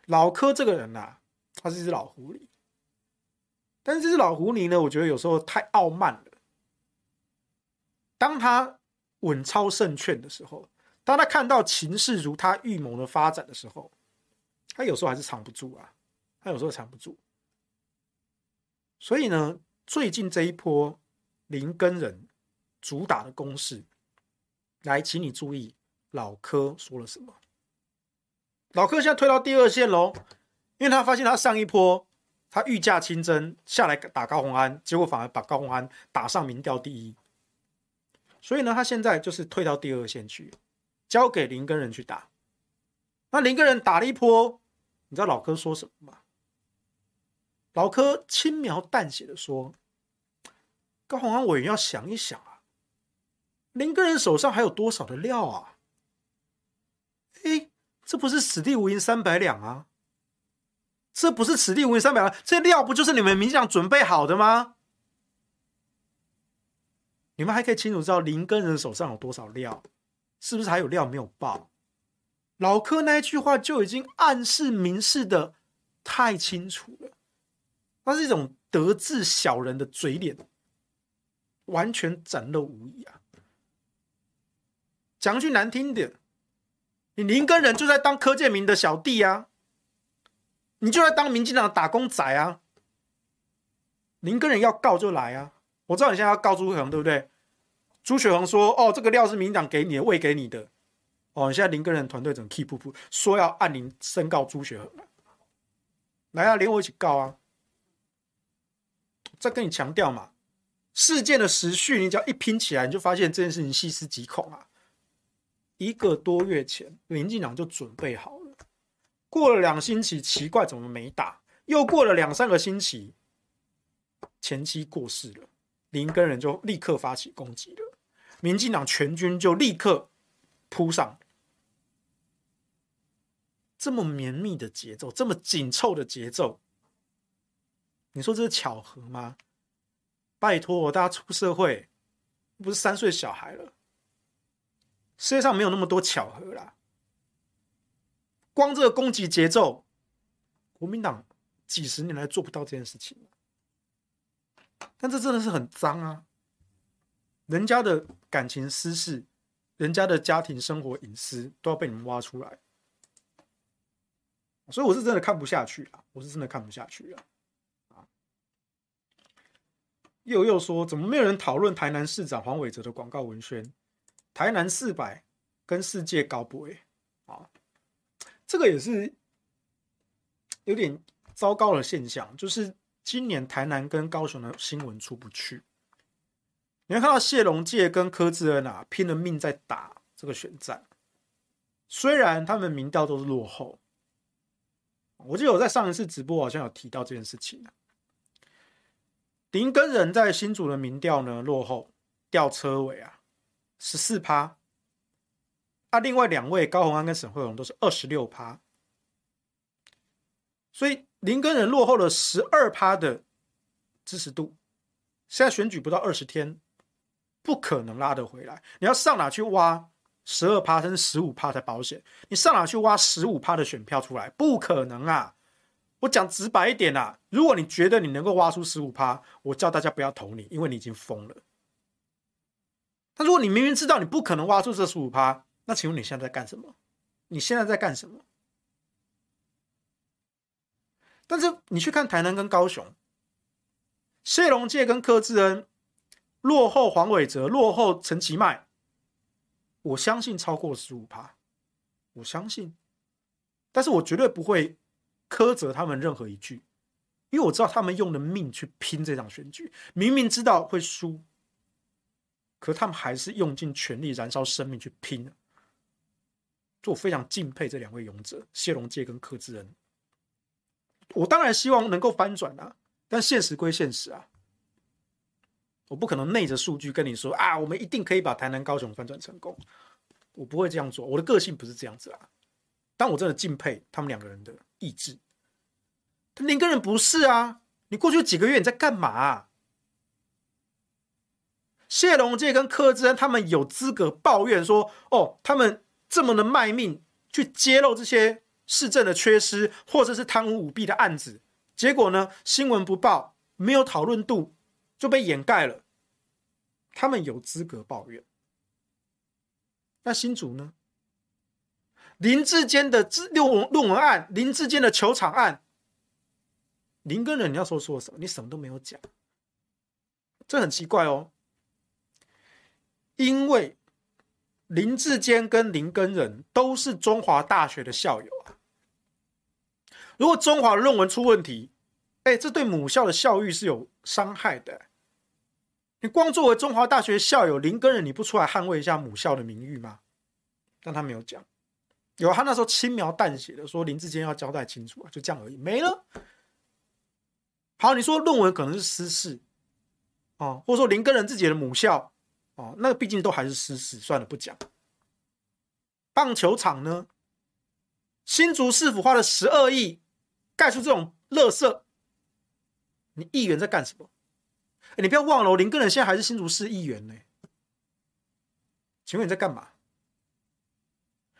S1: 老柯这个人呐、啊，他是一只老狐狸，但是这只老狐狸呢，我觉得有时候太傲慢了。当他稳操胜券的时候。当他看到情势如他预谋的发展的时候，他有时候还是藏不住啊，他有时候藏不住。所以呢，最近这一波林根人主打的攻势，来，请你注意老柯说了什么。老柯现在退到第二线喽，因为他发现他上一波他御驾亲征下来打高虹安，结果反而把高虹安打上民调第一，所以呢，他现在就是退到第二线去。交给林根仁去打，那林根仁打了一波，你知道老柯说什么吗？老柯轻描淡写的说：“高虹安委员要想一想啊，林根人手上还有多少的料啊？哎，这不是此地无银三百两啊！这不是此地无银三百两，这料不就是你们民进党准备好的吗？你们还可以清楚知道林根人手上有多少料。”是不是还有料没有爆？老柯那一句话就已经暗示明示的太清楚了，那是一种得志小人的嘴脸，完全展露无遗啊！讲句难听点，你林根仁就在当柯建铭的小弟啊，你就在当民进党的打工仔啊！林根仁要告就来啊！我知道你现在要告朱学恒，对不对？朱学恒说：“哦，这个料是民党给你的，喂给你的。哦，你现在林根仁团队整个气噗噗，说要按您申告朱学恒，来啊，连我一起告啊！再跟你强调嘛，事件的时序，你只要一拼起来，你就发现这件事情细思极恐啊！一个多月前，民进党就准备好了，过了两星期，奇怪怎么没打？又过了两三个星期，前妻过世了，林根人就立刻发起攻击了。”民进党全军就立刻扑上，这么绵密的节奏，这么紧凑的节奏，你说这是巧合吗？拜托，大家出社会不是三岁小孩了，世界上没有那么多巧合啦。光这个攻击节奏，国民党几十年来做不到这件事情，但这真的是很脏啊。人家的感情私事，人家的家庭生活隐私都要被你们挖出来，所以我是真的看不下去啊！我是真的看不下去啊！啊，又又说，怎么没有人讨论台南市长黄伟哲的广告文宣？台南四百跟世界高不？哎，啊，这个也是有点糟糕的现象，就是今年台南跟高雄的新闻出不去。你会看到谢龙介跟柯志恩啊拼了命在打这个选战，虽然他们民调都是落后，我记得我在上一次直播好像有提到这件事情。林根仁在新竹的民调呢落后，掉车尾啊，十四趴。啊，另外两位高虹安跟沈慧荣都是二十六趴，所以林根仁落后了十二趴的支持度。现在选举不到二十天，不可能拉得回来。你要上哪去挖十二趴甚至十五趴的保险？你上哪去挖十五趴的选票出来？不可能啊！我讲直白一点啊，如果你觉得你能够挖出十五趴，我叫大家不要投你，因为你已经疯了。但如果你明明知道你不可能挖出这十五趴，那请问你现在在干什么？你现在在干什么？但是你去看台南跟高雄，谢龙介跟柯志恩落后黄伟哲，落后陈其迈，我相信超过十五趴，我相信，但是我绝对不会苛责他们任何一句，因为我知道他们用了命去拼这场选举，明明知道会输，可他们还是用尽全力燃烧生命去拼了。我非常敬佩这两位勇者，谢龙介跟柯志恩。我当然希望能够翻转啊，但现实归现实啊，我不可能内着数据跟你说啊，我们一定可以把台南、高雄翻转成功。我不会这样做，我的个性不是这样子啊。但我真的敬佩他们两个人的意志。但林耕仁不是啊，你过去几个月你在干嘛？谢龙介跟柯志恩他们有资格抱怨说，哦，他们。这么的卖命去揭露这些市政的缺失，或者是贪污舞弊的案子，结果呢，新闻不报，没有讨论度就被掩盖了。他们有资格抱怨。那新竹呢？林志坚的论文论文案，林志坚的球场案，林根仁你要说说什么？你什么都没有讲，这很奇怪哦，因为。林志坚跟林根仁都是中华大学的校友啊。如果中华论文出问题，哎，这对母校的校誉是有伤害的。你光作为中华大学校友林根仁，你不出来捍卫一下母校的名誉吗？但他没有讲，有他那时候轻描淡写的说林志坚要交代清楚啊，就这样而已，没了。好，你说论文可能是私事啊，或者说林根仁自己的母校。哦，那毕竟都还是私事，算了，不讲。棒球场呢？新竹市府花了十二亿盖出这种垃圾，你议员在干什么？你不要忘了，林耕仁现在还是新竹市议员呢。请问你在干嘛？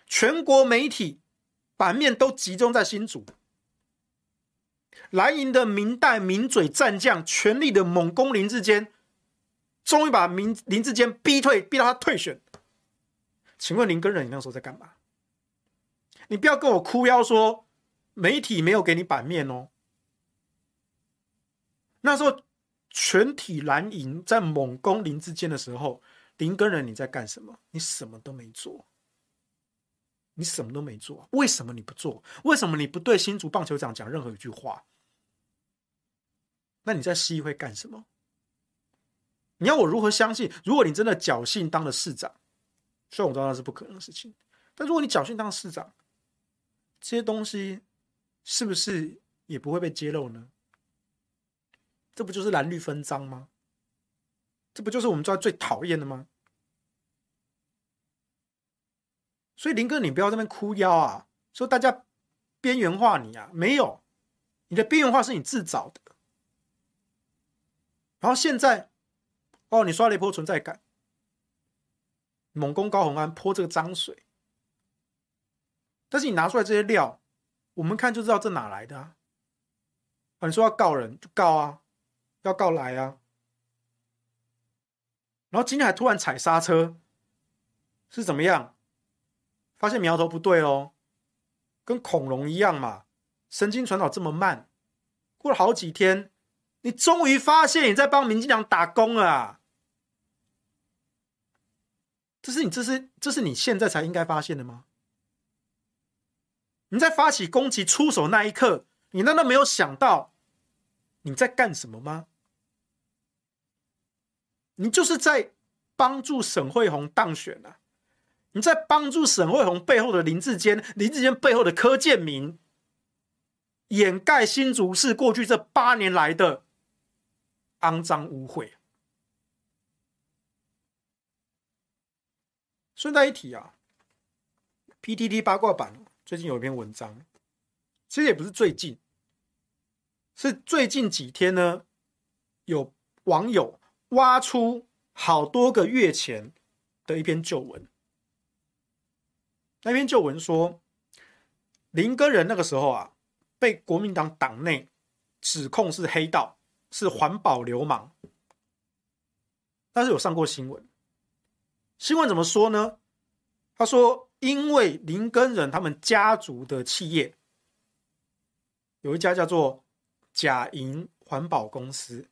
S1: 全国媒体版面都集中在新竹，蓝营的明代、名嘴战将，全力的猛攻林志坚。终于把林林志坚逼退，逼到他退选。请问林根仁，你那时候在干嘛？你不要跟我哭腰说媒体没有给你版面哦。那时候全体蓝营在猛攻林志坚的时候，林根仁你在干什么？你什么都没做，你什么都没做。为什么你不做？为什么你不对新竹棒球场讲任何一句话？那你在市议会干什么？你要我如何相信？如果你真的侥幸当了市长，虽然我知道那是不可能的事情，但如果你侥幸当市长，这些东西是不是也不会被揭露呢？这不就是蓝绿分赃吗？这不就是我们最最讨厌的吗？所以林哥，你不要在那边哭腰啊，说大家边缘化你啊，没有，你的边缘化是你自找的。然后现在。哦，你刷了一波存在感，猛攻高虹安泼这个脏水，但是你拿出来这些料，我们看就知道这哪来的啊？啊，你说要告人就告啊，要告来啊，然后今天还突然踩刹车，是怎么样？发现苗头不对哦，跟恐龙一样嘛，神经传导这么慢，过了好几天，你终于发现你在帮民进党打工了啊。这是你，这是这是你现在才应该发现的吗？你在发起攻击出手那一刻，你难道没有想到你在干什么吗？你就是在帮助沈慧虹当选啊！你在帮助沈慧虹背后的林志坚，林志坚背后的柯建明，掩盖新竹市过去这八年来的肮脏污秽。顺带一提啊，PTT 八卦版最近有一篇文章，其实也不是最近，是最近几天呢，有网友挖出好多个月前的一篇旧文。那篇旧文说，林耕仁那个时候啊，被国民党党内指控是黑道，是环保流氓，但是有上过新闻。新闻怎么说呢？他说，因为林根仁他们家族的企业有一家叫做甲营环保公司，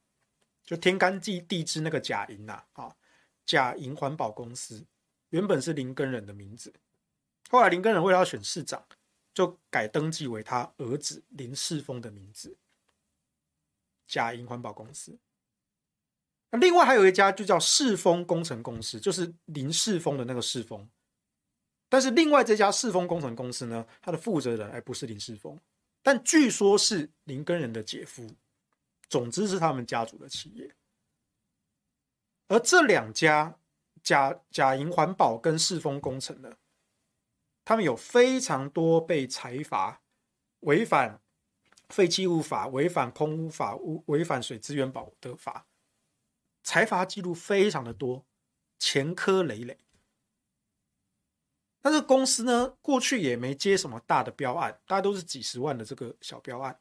S1: 就天干地地支那个甲营呐，啊，甲营环保公司原本是林根仁的名字。后来林根仁为了要选市长，就改登记为他儿子林世峰的名字，甲营环保公司。那另外还有一家就叫世峰工程公司，就是林世峰的那个世峰。但是另外这家世峰工程公司呢，它的负责人还不是林世峰，但据说是林根仁的姐夫。总之是他们家族的企业。而这两家甲甲营环保跟世峰工程呢，他们有非常多被裁罚，违反废弃物法、违反空污法、违反水资源保的法，财阀记录非常的多，前科累累。但是公司呢，过去也没接什么大的标案，大家都是几十万的这个小标案。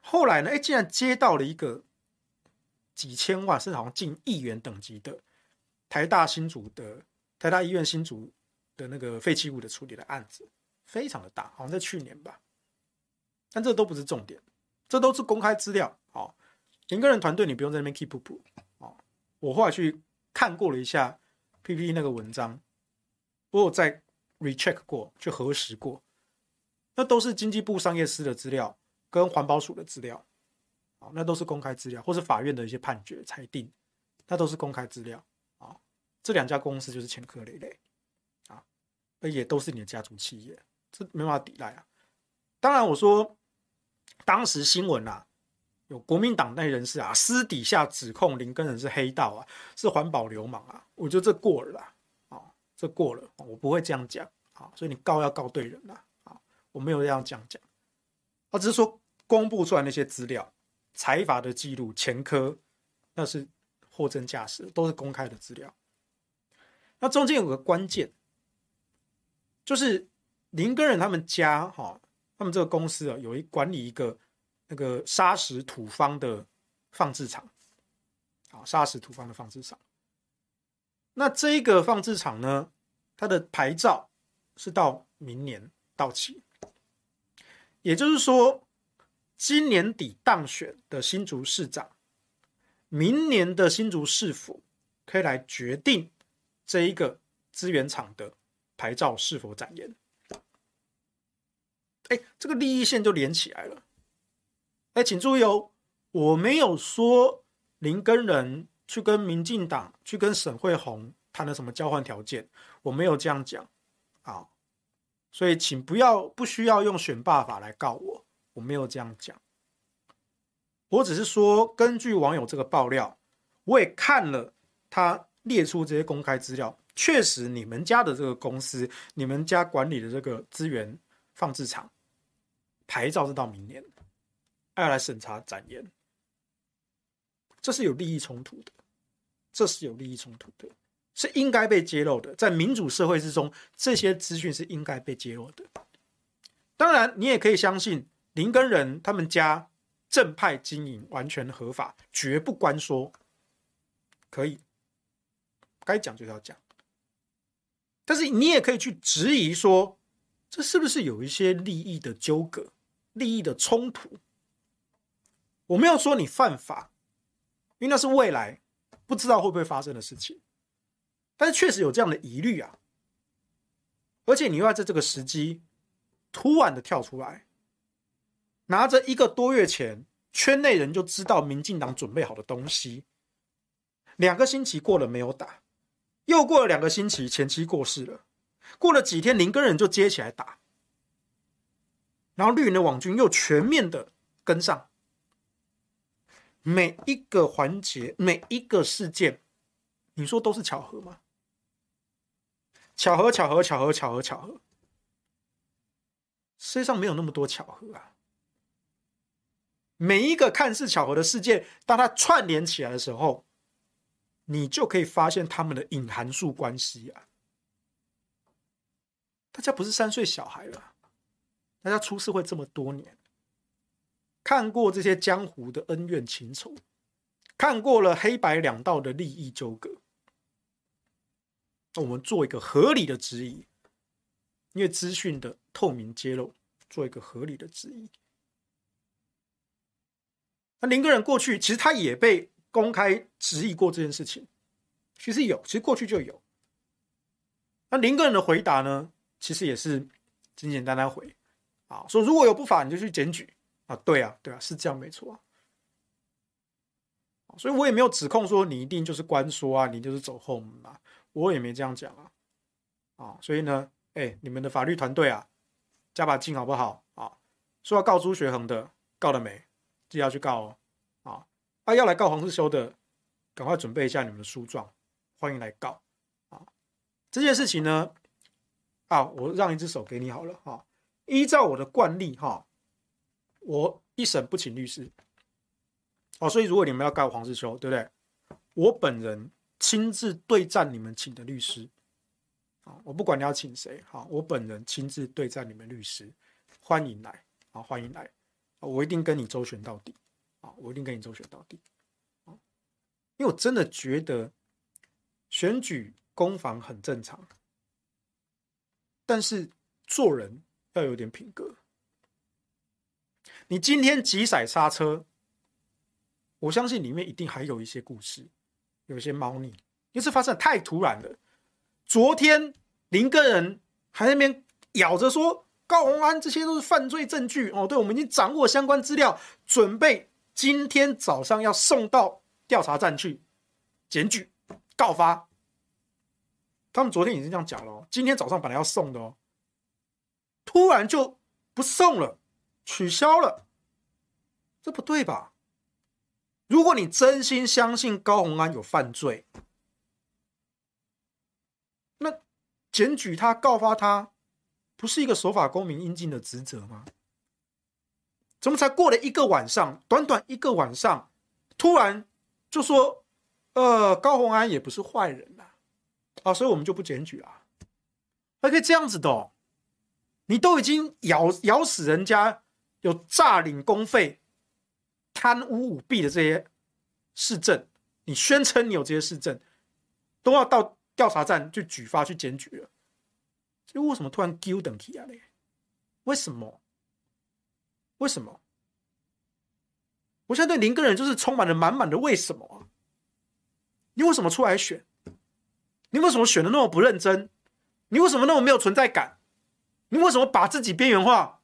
S1: 后来呢，哎，竟然接到了一个几千万，甚至好像近亿元等级的台大新竹的台大医院新竹。的那个废弃物的处理的案子非常的大，好像在去年吧，但这都不是重点，这都是公开资料。好，林耕仁团队你不用在那边 keep 不不，我后来去看过了一下 PPT 那个文章，我有再 recheck 过，去核实过，那都是经济部商业司的资料跟环保署的资料，好，那都是公开资料，或是法院的一些判决裁定，那都是公开资料啊。这两家公司就是前科累累啊。而也都是你的家族企业，这没办法抵赖啊。当然，我说当时新闻啊，有国民党内人士啊，私底下指控林根仁是黑道啊，是环保流氓啊。我觉得这过了啦，啊，这过了，我不会这样讲啊。所以你告要告对人啦，啊，我没有这样讲讲，我只是说公布出来那些资料、财阀的记录、前科，那是货真价实，都是公开的资料。那中间有个关键。就是林根仁他们家哈，他们这个公司啊，有一管理一个那个砂石土方的放置场，啊，砂石土方的放置场。那这一个放置场呢，它的牌照是到明年到期，也就是说，今年底当选的新竹市长，明年的新竹市府可以来决定这一个资源厂的。牌照是否展延？哎，这个利益线就连起来了。哎，请注意哦，我没有说林根仁去跟民进党、去跟沈慧红谈了什么交换条件，我没有这样讲啊。所以，请不要不需要用选罢法来告我，我没有这样讲。我只是说，根据网友这个爆料，我也看了他列出这些公开资料。确实，你们家的这个公司，你们家管理的这个资源放置场，牌照是到明年，要来审查展言，这是有利益冲突的，这是有利益冲突的，是应该被揭露的。在民主社会之中，这些资讯是应该被揭露的。当然，你也可以相信林根仁他们家正派经营，完全合法，绝不关说，可以，该讲就要讲。但是你也可以去质疑说，这是不是有一些利益的纠葛、利益的冲突？我没有说你犯法，因为那是未来不知道会不会发生的事情。但是确实有这样的疑虑啊，而且你又要在这个时机突然的跳出来，拿着一个多月前圈内人就知道民进党准备好的东西，两个星期过了没有打。又过了两个星期，前妻过世了。过了几天，林根仁就接起来打。然后绿营的网军又全面的跟上，每一个环节，每一个事件，你说都是巧合吗？巧合，巧合，巧合，巧合，巧合。世界上没有那么多巧合啊！每一个看似巧合的事件，当它串联起来的时候，你就可以发现他们的隐函数关系啊！大家不是三岁小孩了，大家出社会这么多年，看过这些江湖的恩怨情仇，看过了黑白两道的利益纠葛，那我们做一个合理的质疑，因为资讯的透明揭露，做一个合理的质疑。那林耕仁过去其实他也被公开质疑过这件事情，其实有，其实过去就有。那林耕仁的回答呢？其实也是简简单单回，啊，说如果有不法，你就去检举啊，对啊，对啊，是这样没错啊，所以我也没有指控说你一定就是关说啊，你就是走后门啊，我也没这样讲啊，啊，所以呢，哎，你们的法律团队啊，加把劲好不好啊？说要告朱学恒的，告了没？记得要去告哦，啊，啊，要来告黄世修的，赶快准备一下你们的诉状，欢迎来告啊，这件事情呢。啊，我让一只手给你好了哈。依照我的惯例哈，我一审不请律师。哦，所以如果你们要告黄世修，对不对？我本人亲自对战你们请的律师。啊，我不管你要请谁，哈，我本人亲自对战你们律师，欢迎来，啊，欢迎来，我一定跟你周旋到底，啊，我一定跟你周旋到底，啊，因为我真的觉得选举攻防很正常。但是做人要有点品格。你今天急踩刹车，我相信里面一定还有一些故事，有一些猫腻，因为这发生的太突然了。昨天林耕仁还在那边咬着说高虹安这些都是犯罪证据哦，对，我们已经掌握相关资料，准备今天早上要送到调查站去检举告发。他们昨天已经这样讲了，今天早上本来要送的哦，突然就不送了，取消了，这不对吧？如果你真心相信高虹安有犯罪，那检举他、告发他，不是一个守法公民应尽的职责吗？怎么才过了一个晚上，短短一个晚上，突然就说，呃，高虹安也不是坏人呐？啊，所以我们就不检举了，还可以这样子的，你都已经咬咬死人家有诈领公费、贪污舞弊的这些市政，你宣称你有这些市政，都要到调查站去举发去检举了，所以为什么突然丢等起啊嘞？为什么？为什么？我现在对林耕仁就是充满了满满的为什么啊？你为什么出来选？你为什么选的那么不认真？你为什么那么没有存在感？你为什么把自己边缘化？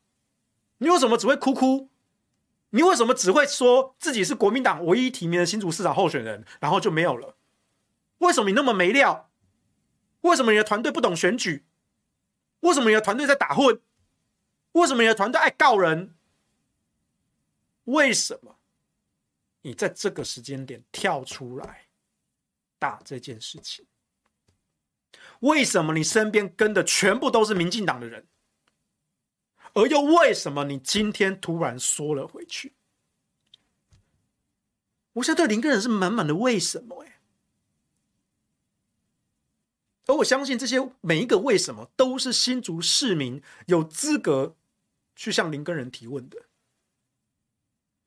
S1: 你为什么只会哭哭？你为什么只会说自己是国民党唯一提名的新竹市长候选人，然后就没有了？为什么你那么没料？为什么你的团队不懂选举？为什么你的团队在打混？为什么你的团队爱告人？为什么你在这个时间点跳出来打这件事情？为什么你身边跟的全部都是民进党的人，而又为什么你今天突然缩了回去？我现在对林根人是满满的为什么哎，而我相信这些每一个为什么都是新竹市民有资格去向林根人提问的，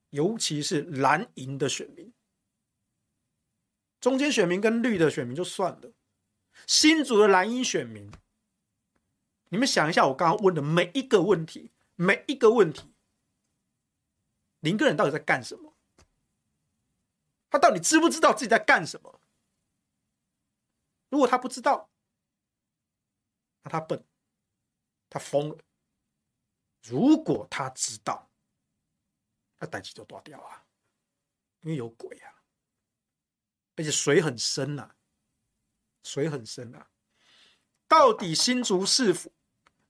S1: 尤其是蓝营的选民，中间选民跟绿的选民就算了。新竹的蓝营选民，你们想一下，我刚刚问的每一个问题，每一个问题，林个人到底在干什么？他到底知不知道自己在干什么？如果他不知道，那他笨，他疯了；如果他知道，那代志就大掉啊，因为有鬼啊，而且水很深呐、啊。水很深啊！到底新竹市府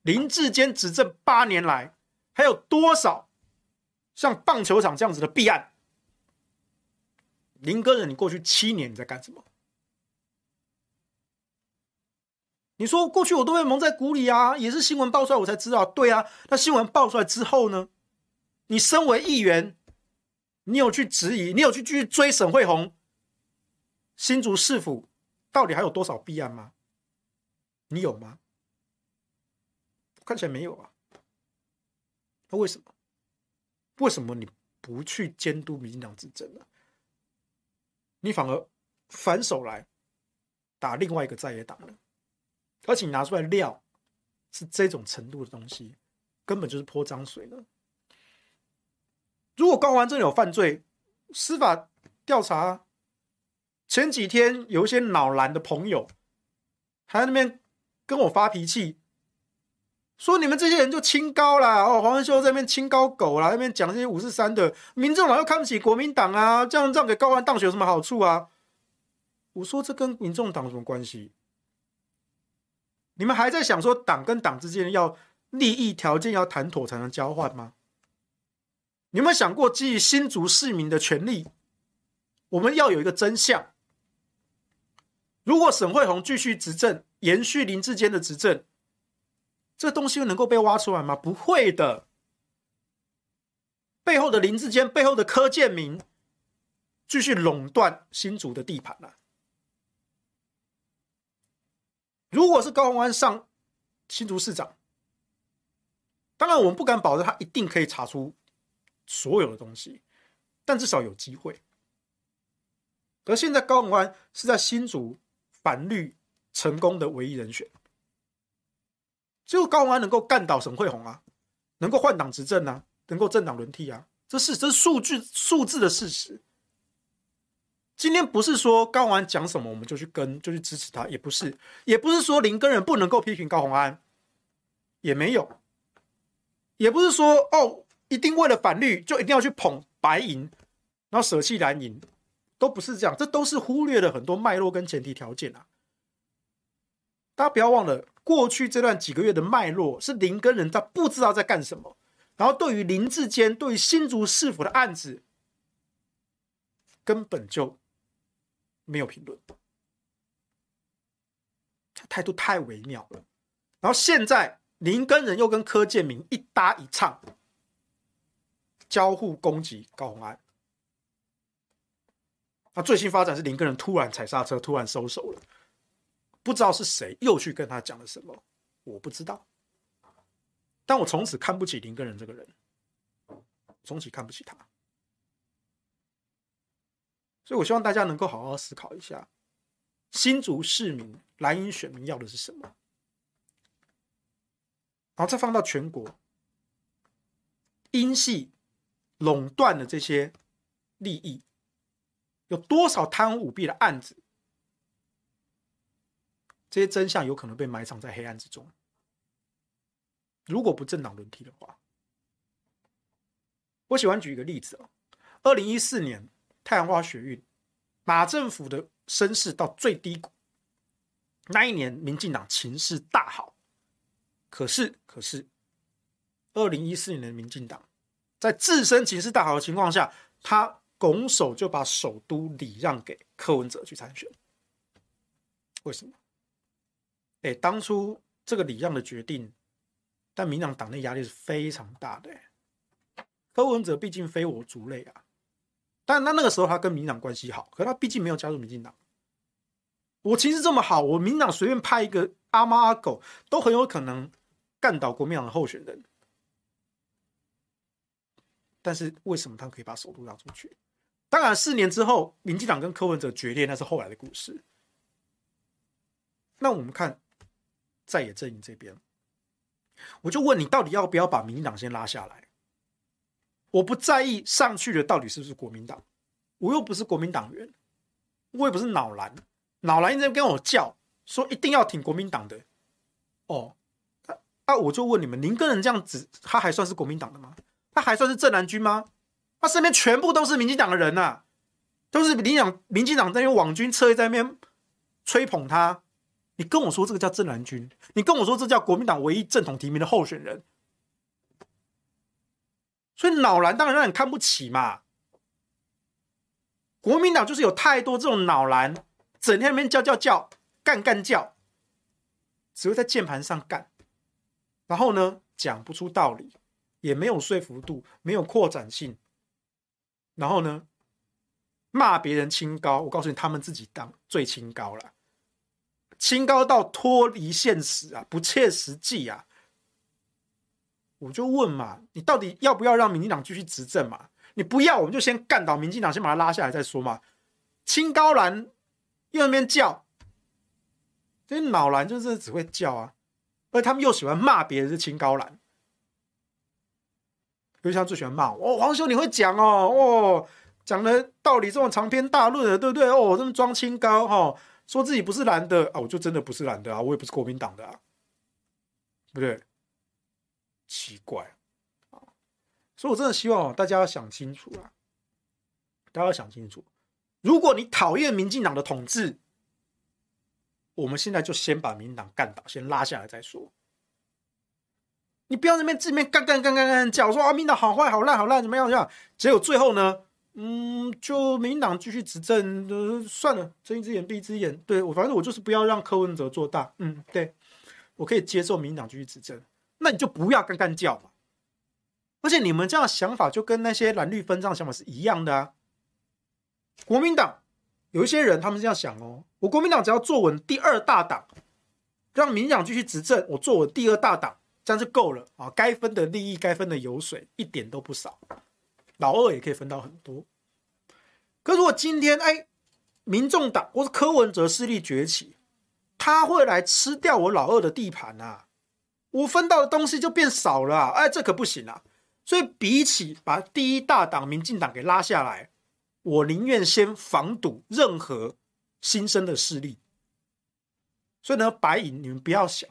S1: 林志坚执政八年来，还有多少像棒球场这样子的弊案？林哥，你过去七年你在干什么？你说过去我都被蒙在鼓里啊，也是新闻爆出来我才知道。对啊，那新闻爆出来之后呢？你身为议员，你有去质疑，你有去继续追沈慧红？新竹市府到底还有多少弊案吗？你有吗？看起来没有啊。那为什么？为什么你不去监督民进党执政呢？你反而反手来打另外一个在野党呢？而且你拿出来料是这种程度的东西，根本就是泼脏水呢。如果高安真的有犯罪，司法调查。前几天有一些脑蓝的朋友还在那边跟我发脾气，说你们这些人就清高啦，哦，黄文秀在那边清高狗啦，那边讲这些五四三的，民众党又看不起国民党啊，这样这样给高安当选有什么好处啊？我说这跟民众党有什么关系？你们还在想说党跟党之间要利益条件要谈妥才能交换吗？你有没有想过基于新竹市民的权利，我们要有一个真相？如果沈惠虹继续执政，延续林志坚的执政，这东西又能够被挖出来吗？不会的。背后的林志坚，背后的柯建铭，继续垄断新竹的地盘了。如果是高虹安上新竹市长，当然我们不敢保证他一定可以查出所有的东西，但至少有机会。而现在高虹安是在新竹。反绿成功的唯一人选，只有高安能够干倒沈慧虹啊，能够换党执政啊，能够政党轮替啊，这是这是数据数字的事实。今天不是说高虹安讲什么我们就去跟就去支持他，也不是，也不是说林根仁不能够批评高宏安，也没有，也不是说哦一定为了反绿就一定要去捧白银，然后舍弃蓝营。都不是这样，这都是忽略了很多脉络跟前提条件啊！大家不要忘了，过去这段几个月的脉络是林根仁他不知道在干什么，然后对于林志坚、对于新竹市府的案子，根本就没有评论，他态度太微妙了。然后现在林根仁又跟柯建铭一搭一唱，交互攻击高虹安。那最新发展是林根仁突然踩刹车，突然收手了，不知道是谁又去跟他讲了什么，我不知道。但我从此看不起林根仁这个人，从此看不起他。所以我希望大家能够好好思考一下，新竹市民、蓝营选民要的是什么，然后再放到全国，英系垄断的这些利益。有多少贪污舞弊的案子？这些真相有可能被埋藏在黑暗之中。如果不政党轮替的话，我喜欢举一个例子哦。二零一四年太阳花学运，马政府的声势到最低谷。那一年，民进党情势大好。可是，可是，二零一四年的民进党在自身情势大好的情况下，他。拱手就把首都礼让给柯文哲去参选，为什么？哎，当初这个礼让的决定，但民党党内压力是非常大的。柯文哲毕竟非我族类啊，但那那个时候他跟民党关系好，可他毕竟没有加入民进党。我其实这么好，我民党随便派一个阿猫阿狗，都很有可能干倒国民党的候选人。但是为什么他可以把首都让出去？当然，四年之后，民进党跟柯文哲决裂，那是后来的故事。那我们看在野阵营这边，我就问你，到底要不要把民进党先拉下来？我不在意上去的到底是不是国民党，我又不是国民党员，我也不是脑蓝，脑蓝一直跟我叫说一定要挺国民党的。哦，那、我就问你们，林耕仁这样子，他还算是国民党的吗？他还算是正蓝军吗？他身边全部都是民进党的人呐、啊，都是民进党、民进党在用网军车在那边吹捧他。你跟我说这个叫正蓝军，你跟我说这叫国民党唯一正统提名的候选人，所以脑蓝当然让人看不起嘛。国民党就是有太多这种脑蓝，整天在那叫叫叫，干干叫，只会在键盘上干，然后呢，讲不出道理，也没有说服度，没有扩展性，然后呢，骂别人清高，我告诉你，他们自己当最清高了，清高到脱离现实啊，不切实际啊。我就问嘛，你到底要不要让民进党继续执政嘛？你不要，我们就先干倒民进党，先把他拉下来再说嘛。清高蓝又那边叫，这些脑蓝就是只会叫啊，而他们又喜欢骂别人是清高蓝，尤其他最喜欢骂我。哦，黄兄你会讲哦，哦，讲的道理这么长篇大论的，对不对？哦，这么装清高哈、哦，说自己不是蓝的啊，我就真的不是蓝的啊，我也不是国民党的啊，对不对？奇怪啊。所以，我真的希望大家要想清楚啊！大家要想清楚，如果你讨厌民进党的统治，我们现在就先把民进党干倒，先拉下来再说。你不要在那边字面干干干干干叫说啊，民进党好坏好烂好烂怎么样怎么样？结果最后呢，嗯，就民党继续执政，呃，算了，睁一只眼闭一只眼。对，我反正我就是不要让柯文哲做大。嗯，对，我可以接受民党继续执政，那你就不要干干叫嘛。而且你们这样想法就跟那些蓝绿分账想法是一样的啊！国民党有一些人他们是这样想哦，我国民党只要坐稳第二大党，让民党继续执政，我坐稳第二大党，这样就够了啊！该分的利益、该分的油水一点都不少，老二也可以分到很多。可如果今天哎，民众党或是柯文哲势力崛起，他会来吃掉我老二的地盘啊！我分到的东西就变少了，哎，这可不行啊！所以，比起把第一大党民进党给拉下来，我宁愿先防堵任何新生的势力。所以呢，白银你们不要想，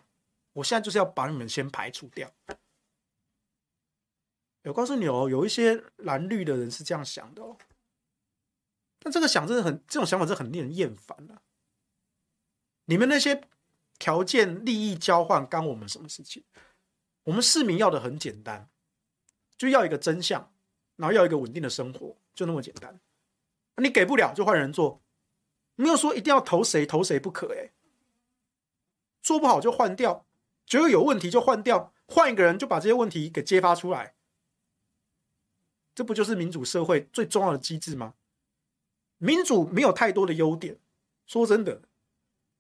S1: 我现在就是要把你们先排除掉。我告诉你哦，有一些蓝绿的人是这样想的哦，但这个想真的很，这种想法真的很令人厌烦啊。你们那些条件利益交换，干我们什么事情？我们市民要的很简单。就要一个真相，然后要一个稳定的生活，就那么简单。你给不了就换人做，没有说一定要投谁投谁不可哎。做不好就换掉，觉得有问题就换掉，换一个人就把这些问题给揭发出来。这不就是民主社会最重要的机制吗？民主没有太多的优点，说真的，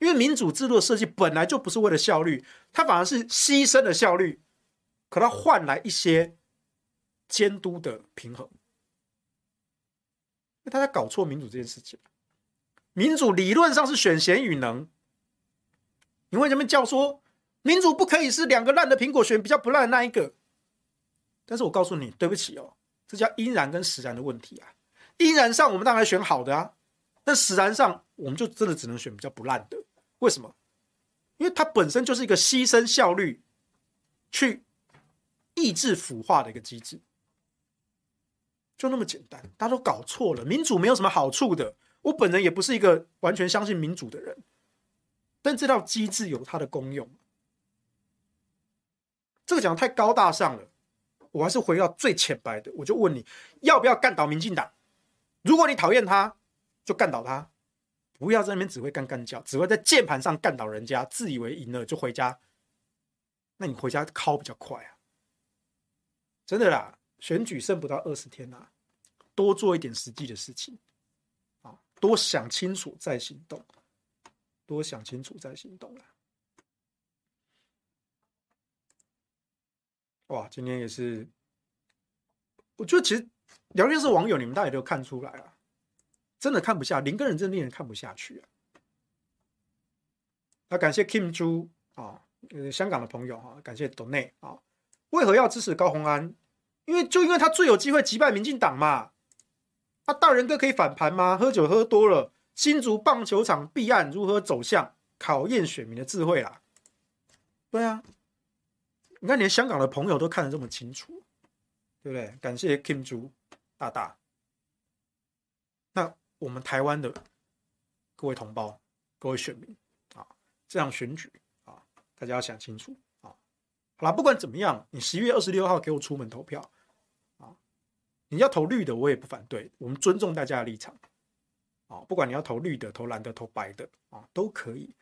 S1: 因为民主制度的设计本来就不是为了效率，它反而是牺牲了效率，可它换来一些。监督的平衡，那大家搞错民主这件事情。民主理论上是选贤与能，你为什么叫说民主不可以是两个烂的苹果选比较不烂的那一个？但是我告诉你，对不起哦，这叫因然跟实然的问题啊。因然上我们当然选好的啊，但实然上我们就真的只能选比较不烂的。为什么？因为它本身就是一个牺牲效率去抑制腐化的一个机制。就那么简单，大家都搞错了。民主没有什么好处的。我本人也不是一个完全相信民主的人，但这套机制有它的功用。这个讲得太高大上了，我还是回到最浅白的。我就问你要不要干倒民进党？如果你讨厌他，就干倒他，不要在那边只会干干叫，只会在键盘上干倒人家，自以为赢了就回家。那你回家敲比较快啊，真的啦。选举剩不到二十天啊，多做一点实际的事情，啊，多想清楚再行动，多想清楚再行动了。哇，今天也是，我觉得其实聊天室网友你们大家也都看出来了，真的看不下，林耕仁真的令人看不下去啊。那感谢 Kim 朱啊，香港的朋友哈，感谢 d o n a 啊，为何要支持高虹安？因为就因为他最有机会击败民进党嘛，他大人哥可以反盘吗？喝酒喝多了，新竹棒球场弊案如何走向？考验选民的智慧啦。对啊，你看连香港的朋友都看得这么清楚，对不对？感谢 Kim 朱大大。那我们台湾的各位同胞、各位选民啊，这样选举啊，大家要想清楚啊。好啦，不管怎么样，你十一月二十六号给我出门投票啊。你要投绿的，我也不反对，我们尊重大家的立场。啊，不管你要投绿的、投蓝的、投白的啊，都可以，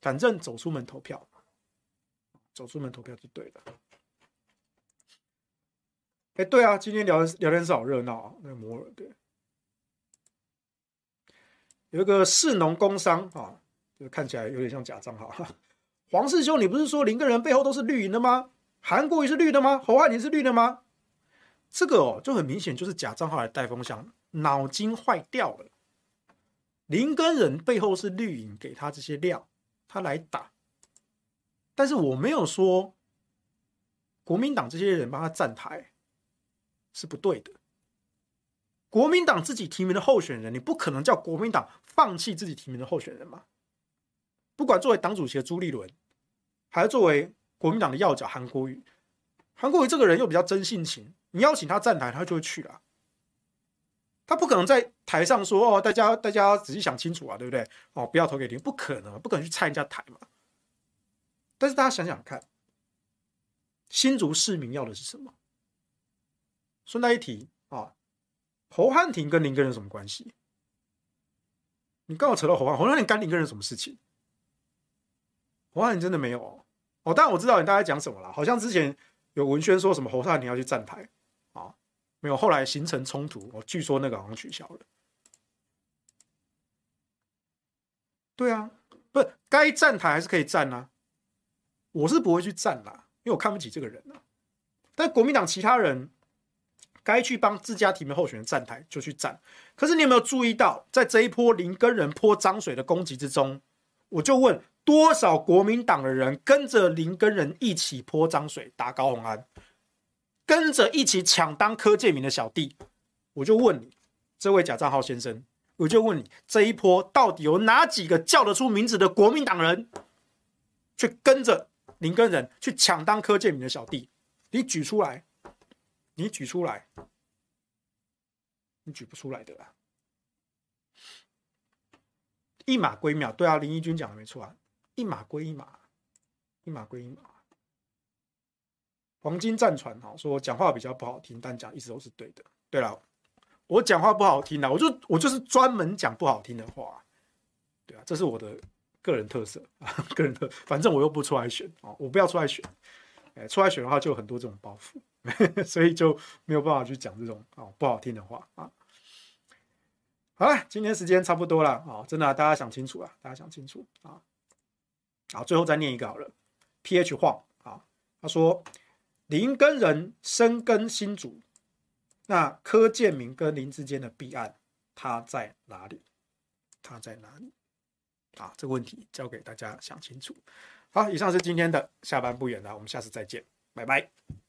S1: 反正走出门投票，走出门投票就对了。哎，对啊，今天聊聊天室好热闹啊，那个摩尔对，有一个士农工商啊，就看起来有点像假账号。黄世兄，你不是说林耕仁背后都是绿营的吗？韩国瑜是绿的吗？侯汉林是绿的吗？这个哦，就很明显就是假账号来带风向，脑筋坏掉了。林根人背后是绿营给他这些料，他来打。但是我没有说国民党这些人帮他站台是不对的。国民党自己提名的候选人，你不可能叫国民党放弃自己提名的候选人嘛？不管作为党主席的朱立伦，还是作为国民党的要角韩国瑜，韩国瑜这个人又比较真性情，你邀请他站台，他就会去了。他不可能在台上说哦，大家大家仔细想清楚啊，对不对？哦，不要投给林，不可能，不可能去拆人家台嘛。但是大家想想看，新竹市民要的是什么？顺带一提啊，侯汉廷跟林根仁什么关系？你刚好扯到侯汉，侯汉廷干林根仁什么事情？侯汉廷真的没有哦，当然我知道你大概讲什么了，好像之前有文宣说什么侯汉廷要去站台啊。没有，后来形成冲突。我据说那个好像取消了。对啊，不是该站台还是可以站啊。我是不会去站啦，因为我看不起这个人啊。但国民党其他人该去帮自家提名候选人站台就去站。可是你有没有注意到，在这一波林根人泼脏水的攻击之中，我就问多少国民党的人跟着林根人一起泼脏水打高虹安？跟着一起抢当柯建铭的小弟，我就问你，这位假账号先生，我就问你，这一波到底有哪几个叫得出名字的国民党人，去跟着林根人去抢当柯建铭的小弟？你举出来，你举出来，你举不出来的啦。一码归一码，对啊，林义君讲的没错啊，一码归一码，一码归一码。黄金战船哈说，讲话比较不好听，但讲一直都是对的。对了，我讲话不好听的，我就我就是专门讲不好听的话，对啊，这是我的个人特色啊，个人特，反正我又不出来选啊，我不要出来选，哎，出来选的话就有很多这种包袱，所以就没有办法去讲这种啊不好听的话啊。好了，今天时间差不多了啊，真的大家想清楚了，大家想清楚啊。好，最后再念一个好了，PH 晃啊，他说。林根人深耕新竹，那柯建铭跟林之间的弊案，他在哪里？他在哪里？啊，这个问题交给大家想清楚。好，以上是今天的下班不远了，我们下次再见，拜拜。